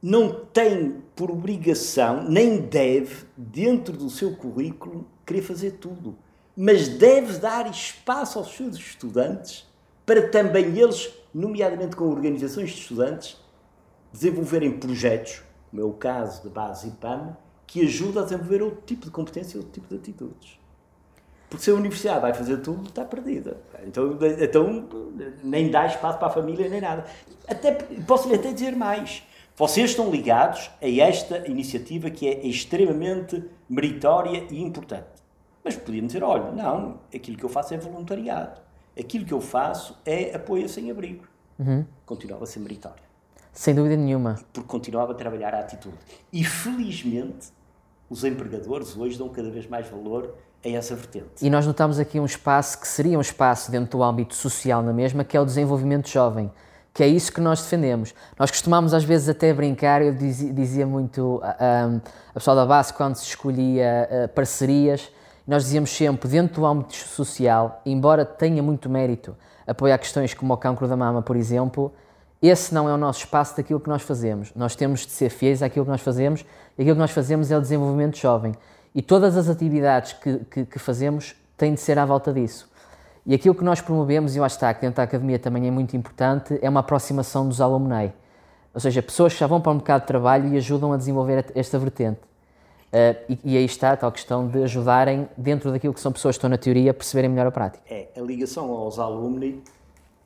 não tem por obrigação, nem deve, dentro do seu currículo, querer fazer tudo. Mas deve dar espaço aos seus estudantes para também eles, nomeadamente com organizações de estudantes, desenvolverem projetos, como é o caso da base IPAM, que ajuda a desenvolver outro tipo de competência, outro tipo de atitudes. Porque se a universidade vai fazer tudo, está perdida. Então, então nem dá espaço para a família, nem nada. Até, posso lhe até dizer mais. Vocês estão ligados a esta iniciativa que é extremamente meritória e importante. Mas podiam dizer, olha, não, aquilo que eu faço é voluntariado. Aquilo que eu faço é apoio sem abrigo. Uhum. Continuava a ser meritório. Sem dúvida nenhuma. Porque continuava a trabalhar a atitude. E felizmente, os empregadores hoje dão cada vez mais valor a essa vertente. E nós notamos aqui um espaço que seria um espaço dentro do âmbito social na mesma, que é o desenvolvimento jovem que é isso que nós defendemos. Nós costumamos às vezes até brincar, eu dizia, dizia muito a, a, pessoal da base quando se escolhia a, parcerias, nós dizíamos sempre, dentro do âmbito social, embora tenha muito mérito apoiar questões como o cancro da mama, por exemplo, esse não é o nosso espaço daquilo que nós fazemos. Nós temos de ser fiéis àquilo que nós fazemos e aquilo que nós fazemos é o desenvolvimento jovem. E todas as atividades que, que, que fazemos têm de ser à volta disso. E aquilo que nós promovemos, e lá está, que dentro da academia também é muito importante, é uma aproximação dos alumni. Ou seja, pessoas que já vão para o mercado de trabalho e ajudam a desenvolver esta vertente. Uh, e, e, aí está a tal questão de ajudarem, dentro daquilo que são pessoas que estão na teoria, a perceberem melhor a prática. É, a ligação aos alumni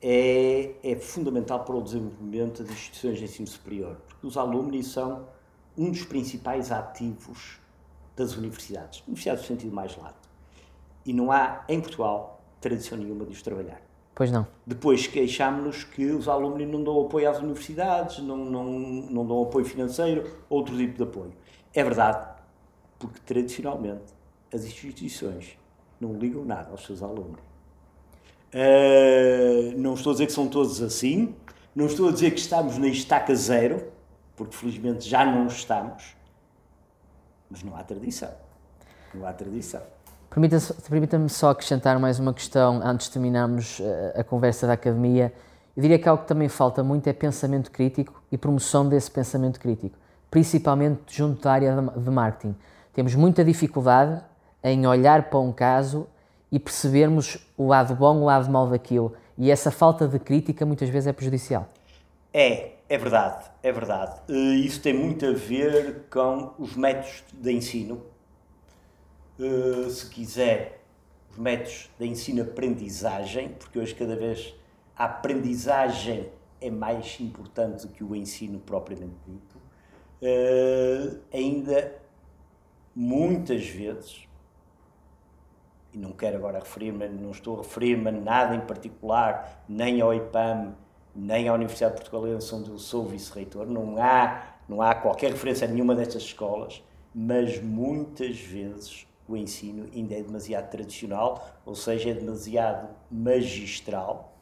é, é fundamental para o desenvolvimento das instituições de ensino superior, porque os alumni são um dos principais ativos das universidades, universidades no sentido mais lato. E não há, em Portugal, tradição nenhuma de os trabalhar. Pois não. Depois queixámos-nos que os alunos não dão apoio às universidades, não, não, não dão apoio financeiro, outro tipo de apoio. É verdade, porque tradicionalmente as instituições não ligam nada aos seus alunos. Uh, não estou a dizer que são todos assim, não estou a dizer que estamos na estaca zero, porque felizmente já não estamos, mas não há tradição. Não há tradição. Permita-me só acrescentar mais uma questão antes de terminarmos a, eh, a conversa da academia. Eu diria que algo que também falta muito é pensamento crítico e promoção desse pensamento crítico, principalmente junto da área de marketing. Temos muita dificuldade em olhar para um caso e percebermos o lado bom, o lado mau daquilo. E essa falta de crítica muitas vezes é prejudicial. É, é verdade, é verdade. Eh, isso tem muito a ver com os métodos de ensino eh, se quiser, os métodos de ensino-aprendizagem, porque hoje cada vez a aprendizagem é mais importante do que o ensino propriamente dito, uh, ainda muitas vezes, e não quero agora referir-me, não estou a referir-me a nada em particular, nem ao IPAM, nem à Universidade de Portugal, onde eu sou vice-reitor, não há, não há qualquer referência a nenhuma destas escolas, mas muitas vezes o ensino ainda é demasiado tradicional, ou seja, é demasiado magistral.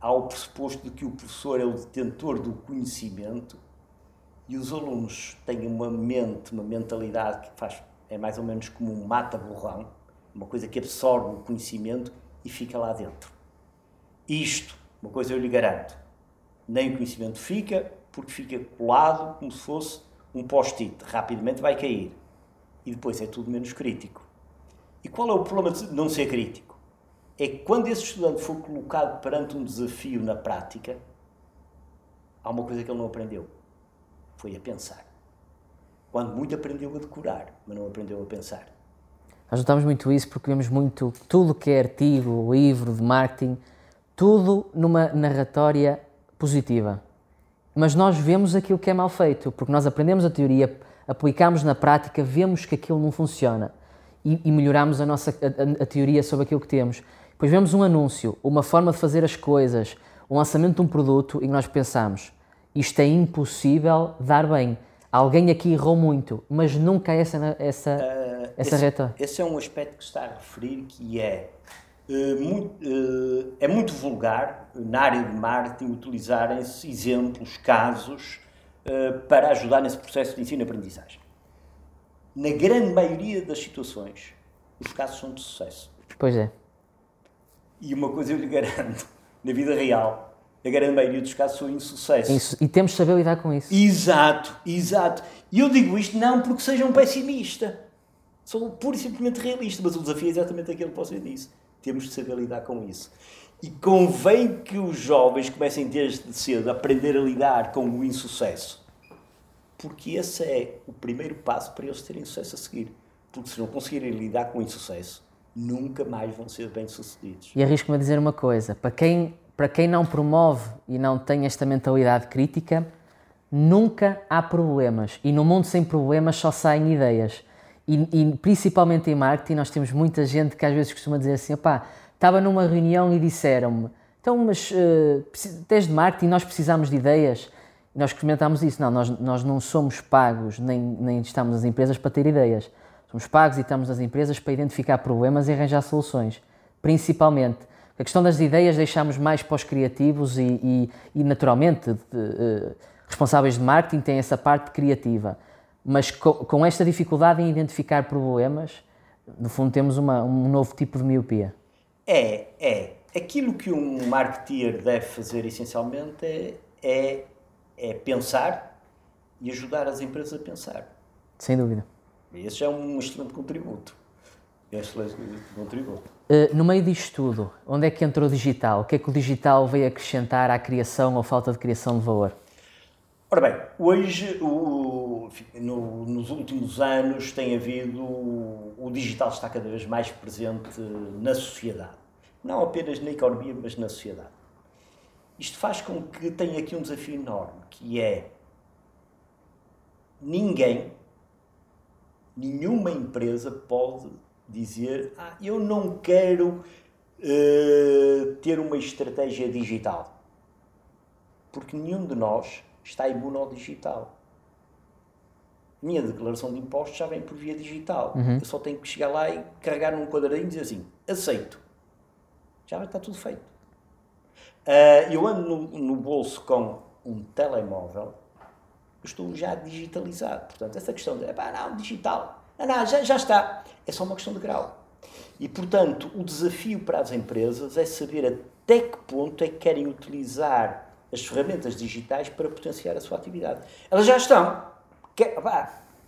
Há o pressuposto de que o professor é o detentor do conhecimento e os alunos têm uma mente, uma mentalidade que faz, é mais ou menos como um mata-borrão, uma coisa que absorve o conhecimento e fica lá dentro. Isto, uma coisa eu lhe garanto, nem o conhecimento fica, porque fica colado como se fosse um post-it, rapidamente vai cair. E depois é tudo menos crítico. E qual é o problema de não ser crítico? É que quando esse estudante for colocado perante um desafio na prática, há uma coisa que ele não aprendeu. Foi a pensar. Quando muito aprendeu a decorar, mas não aprendeu a pensar. Nós notamos muito isso porque vemos muito tudo que é artigo, livro de marketing, tudo numa narratória positiva. Mas nós vemos aquilo que é mal feito, porque nós aprendemos a teoria, aplicamos na prática, vemos que aquilo não funciona e, e melhoramos a nossa a, a, teoria sobre aquilo que temos. Depois vemos um anúncio, uma forma de fazer as coisas, um lançamento de um produto e nós pensamos isto é impossível dar bem. Alguém aqui errou muito, mas nunca é essa, essa, uh, essa esse, reta. Esse é um aspecto que está a referir que é uh, muito, uh, é muito vulgar na área de marketing utilizarem-se exemplos, casos para ajudar nesse processo de ensino-aprendizagem na grande maioria das situações, os casos são de sucesso. Pois é. E uma coisa eu lhe garanto, na vida real, a grande maioria dos casos são insucesso. Isso. E temos de saber lidar com isso. Exato, exato. E eu digo isto não porque seja um pessimista. Sou pura e simplesmente realista, mas o desafio é exatamente aquilo que você disse. Temos de saber lidar com isso. E convém que os jovens comecem desde cedo a aprender a lidar com o insucesso porque esse é o primeiro passo para eles terem sucesso a seguir. Porque se não conseguirem lidar com o insucesso, nunca mais vão ser bem-sucedidos. E arrisco-me a dizer uma coisa: para quem, para quem não promove e não tem esta mentalidade crítica, nunca há problemas. E no mundo sem problemas só saem ideias. E, e principalmente em marketing, nós temos muita gente que às vezes costuma dizer assim: opá, estava numa reunião e disseram-me, então, mas uh, desde marketing nós precisamos de ideias nós comentámos isso, não, nós, nós não somos pagos nem, nem estamos nas empresas para ter ideias. Somos pagos e estamos nas empresas para identificar problemas e arranjar soluções. Principalmente. A questão das ideias deixamos mais para os criativos e, e, e naturalmente, de, uh, responsáveis de marketing têm essa parte criativa. Mas com, com, esta dificuldade em identificar problemas, no fundo temos uma, um novo tipo de miopia. É, é. Aquilo que um marketeer deve fazer essencialmente é, é é pensar e ajudar as empresas a pensar. Sem dúvida. Esse é um excelente contributo. É. Uh, no meio disto tudo, onde é que entrou o digital? O que é que o digital veio acrescentar à criação ou falta de criação de valor? Ora bem, hoje, o, no, nos últimos anos, tem havido. O digital está cada vez mais presente na sociedade. Não apenas na economia, mas na sociedade. Isto faz com que tenha aqui um desafio enorme, que é ninguém, nenhuma empresa pode dizer ah, eu não quero uh, ter uma estratégia digital. Porque nenhum de nós está imune ao digital. Minha declaração de impostos já vem por via digital. Uhum. Eu só tenho que chegar lá e carregar num quadradinho e dizer assim, aceito. Já está tudo feito. Uh, eu ando no, no, bolso com um telemóvel, estou já digitalizado. Portanto, essa questão de, pá, não, digital. Não, não, já, já está. É só uma questão de grau. E, portanto, o desafio para as empresas é saber até que ponto é que querem utilizar as ferramentas digitais para potenciar a sua atividade. Elas já estão.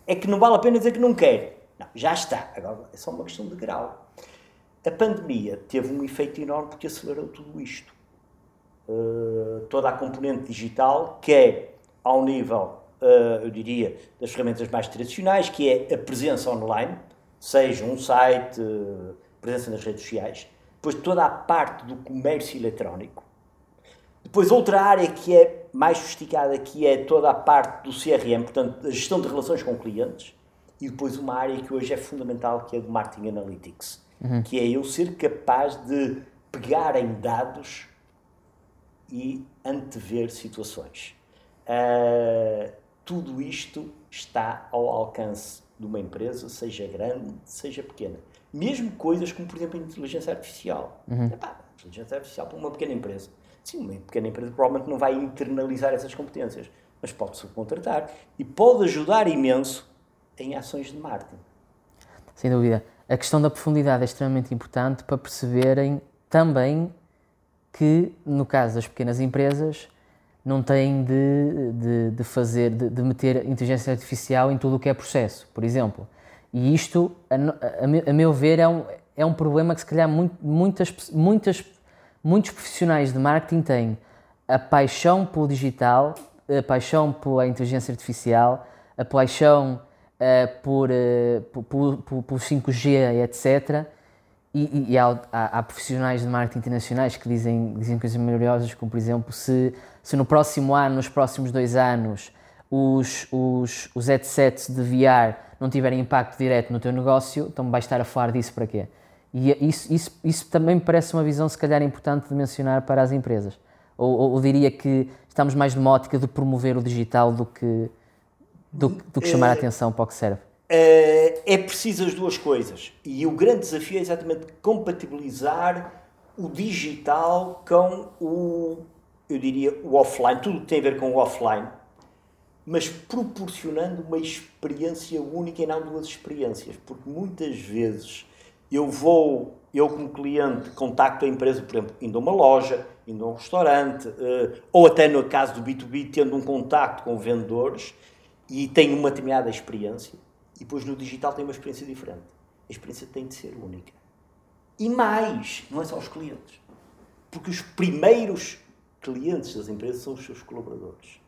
É que não vale a pena dizer que não quer. Não, já está. Agora é só uma questão de grau. A pandemia teve um efeito enorme porque acelerou tudo isto. Uh, toda a componente digital, que é ao nível, eu diria, das ferramentas mais tradicionais, que é a presença online, seja um site, uh, presença nas redes sociais, depois toda a parte do comércio eletrónico, depois outra área que é mais sofisticada, que é toda a parte do CRM, portanto, a gestão de relações com clientes, e depois uma área que hoje é fundamental, que é do Marketing Analytics, uhum. que é eu ser capaz de pegar em dados e antever situações. Uh, tudo isto está ao alcance de uma empresa, seja grande, seja pequena. Mesmo coisas como, por exemplo, a inteligência artificial. Uhum. Epá, inteligência artificial para uma pequena empresa. Sim, uma pequena empresa provavelmente não vai internalizar essas competências, mas pode subcontratar e pode ajudar imenso em ações de marketing. Sem dúvida. A questão da profundidade é extremamente importante para perceberem também que, no caso das pequenas empresas, não têm de, de, de fazer, de, de, meter inteligência artificial em tudo o que é processo, por exemplo. E isto, a, a, a meu ver, é um, é um problema que se calhar muito, muitas, muitas, muitos profissionais de marketing têm a paixão pelo digital, a paixão pela inteligência artificial, a paixão uh, por, uh, por, por, por 5G, etc., e, e há, há, há, profissionais de marketing internacionais que dizem, dizem coisas maravilhosas, como por exemplo, se, se no próximo ano, nos próximos dois anos, os, os, os headsets de VR não tiverem impacto direto no teu negócio, então vais estar a falar disso para quê? E isso, isso, isso também me parece uma visão, se calhar, importante de mencionar para as empresas. Ou, ou, ou diria que estamos mais numa ótica de promover o digital do que, do, do que chamar a atenção para o que serve. Eh, é preciso as duas coisas. E o grande desafio é exatamente compatibilizar o digital com o, eu diria, o offline, tudo que tem a ver com o offline, mas proporcionando uma experiência única e não duas experiências, porque muitas vezes eu vou, eu como cliente, contacto a empresa, por exemplo, indo a uma loja, indo a um restaurante, eh, ou até no caso do B2B, tendo um contacto com vendedores e tenho uma determinada experiência e depois no digital tem uma experiência diferente. A experiência tem de ser única. E mais, não é só os clientes. Porque os primeiros clientes das empresas são os seus colaboradores.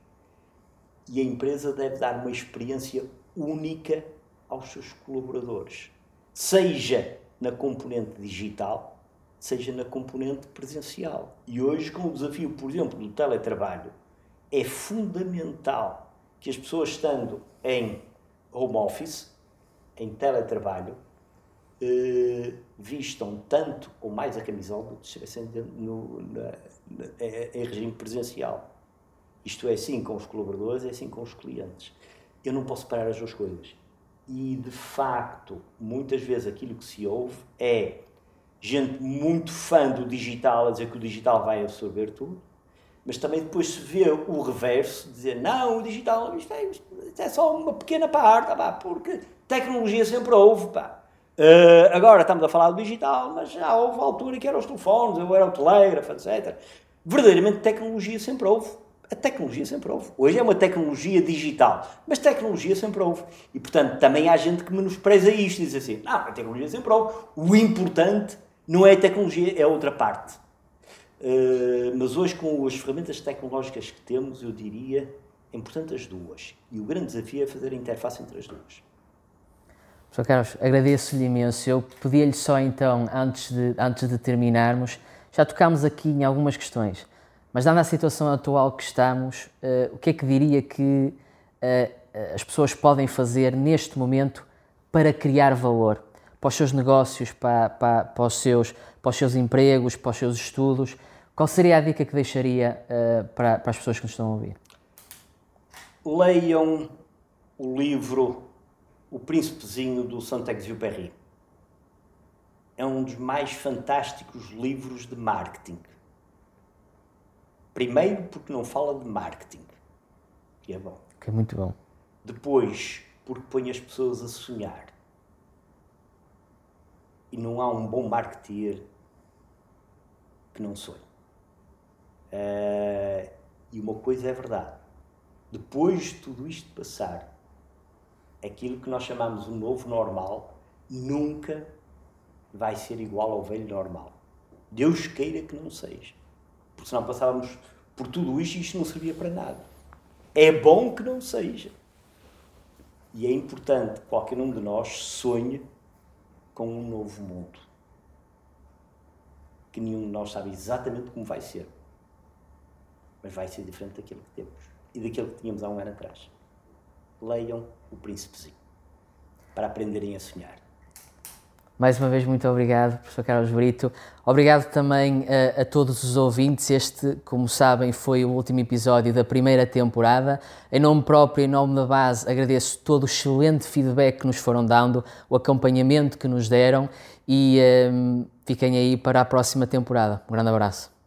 E a empresa deve dar uma experiência única aos seus colaboradores. Seja na componente digital, seja na componente presencial. E hoje, com o desafio, por exemplo, do teletrabalho, é fundamental que as pessoas estando em home office, em teletrabalho, eh, vistam tanto ou mais a camisola estivessem no, na, na, em regime presencial. Isto é assim com os colaboradores, é assim com os clientes. Eu não posso parar as duas coisas. E, de facto, muitas vezes aquilo que se ouve é gente muito fã do digital a dizer que o digital vai absorver tudo, mas também depois se vê o reverso, dizer não, o digital isto é, isto é só uma pequena parte, pá, porque tecnologia sempre houve. Pá. Uh, agora estamos a falar do digital, mas já houve altura que eram os telefones, eu era o telégrafo, etc. Verdadeiramente tecnologia sempre houve. A tecnologia sempre houve. Hoje é uma tecnologia digital, mas tecnologia sempre houve. E, portanto, também há gente que menospreza isto e diz assim: não, a tecnologia sempre houve. O importante não é a tecnologia, é outra parte. Uh, mas hoje, com as ferramentas tecnológicas que temos, eu diria, é importante as duas. E o grande desafio é fazer a interface entre as duas. Sr. Carlos, agradeço-lhe imenso. Eu pedia-lhe só então, antes de, antes de terminarmos, já tocámos aqui em algumas questões, mas dada a situação atual que estamos, uh, o que é que diria que uh, as pessoas podem fazer neste momento para criar valor para os seus negócios, para, para, para, os, seus, para os seus empregos, para os seus estudos? Qual seria a dica que deixaria uh, para, para as pessoas que nos estão a ouvir? Leiam o livro O Príncipezinho do Saint-Exupéry. É um dos mais fantásticos livros de marketing. Primeiro, porque não fala de marketing, que é bom. Que é muito bom. Depois, porque põe as pessoas a sonhar. E não há um bom marketeer que não sonhe. Uh, e uma coisa é verdade. Depois de tudo isto passar, aquilo que nós chamamos o novo normal nunca vai ser igual ao velho normal. Deus queira que não seja. Porque senão passávamos por tudo isto e isto não servia para nada. É bom que não seja. E é importante que qualquer um de nós sonhe com um novo mundo. Que nenhum de nós sabe exatamente como vai ser. Mas vai ser diferente daquilo que temos e daquilo que tínhamos há um ano atrás. Leiam O Príncipezinho para aprenderem a sonhar. Mais uma vez, muito obrigado, professor Carlos Brito. Obrigado também a, a, todos os ouvintes. Este, como sabem, foi o último episódio da primeira temporada. Em nome próprio, em nome da base, agradeço todo o excelente feedback que nos foram dando, o acompanhamento que nos deram e um, fiquem aí para a próxima temporada. Um grande abraço.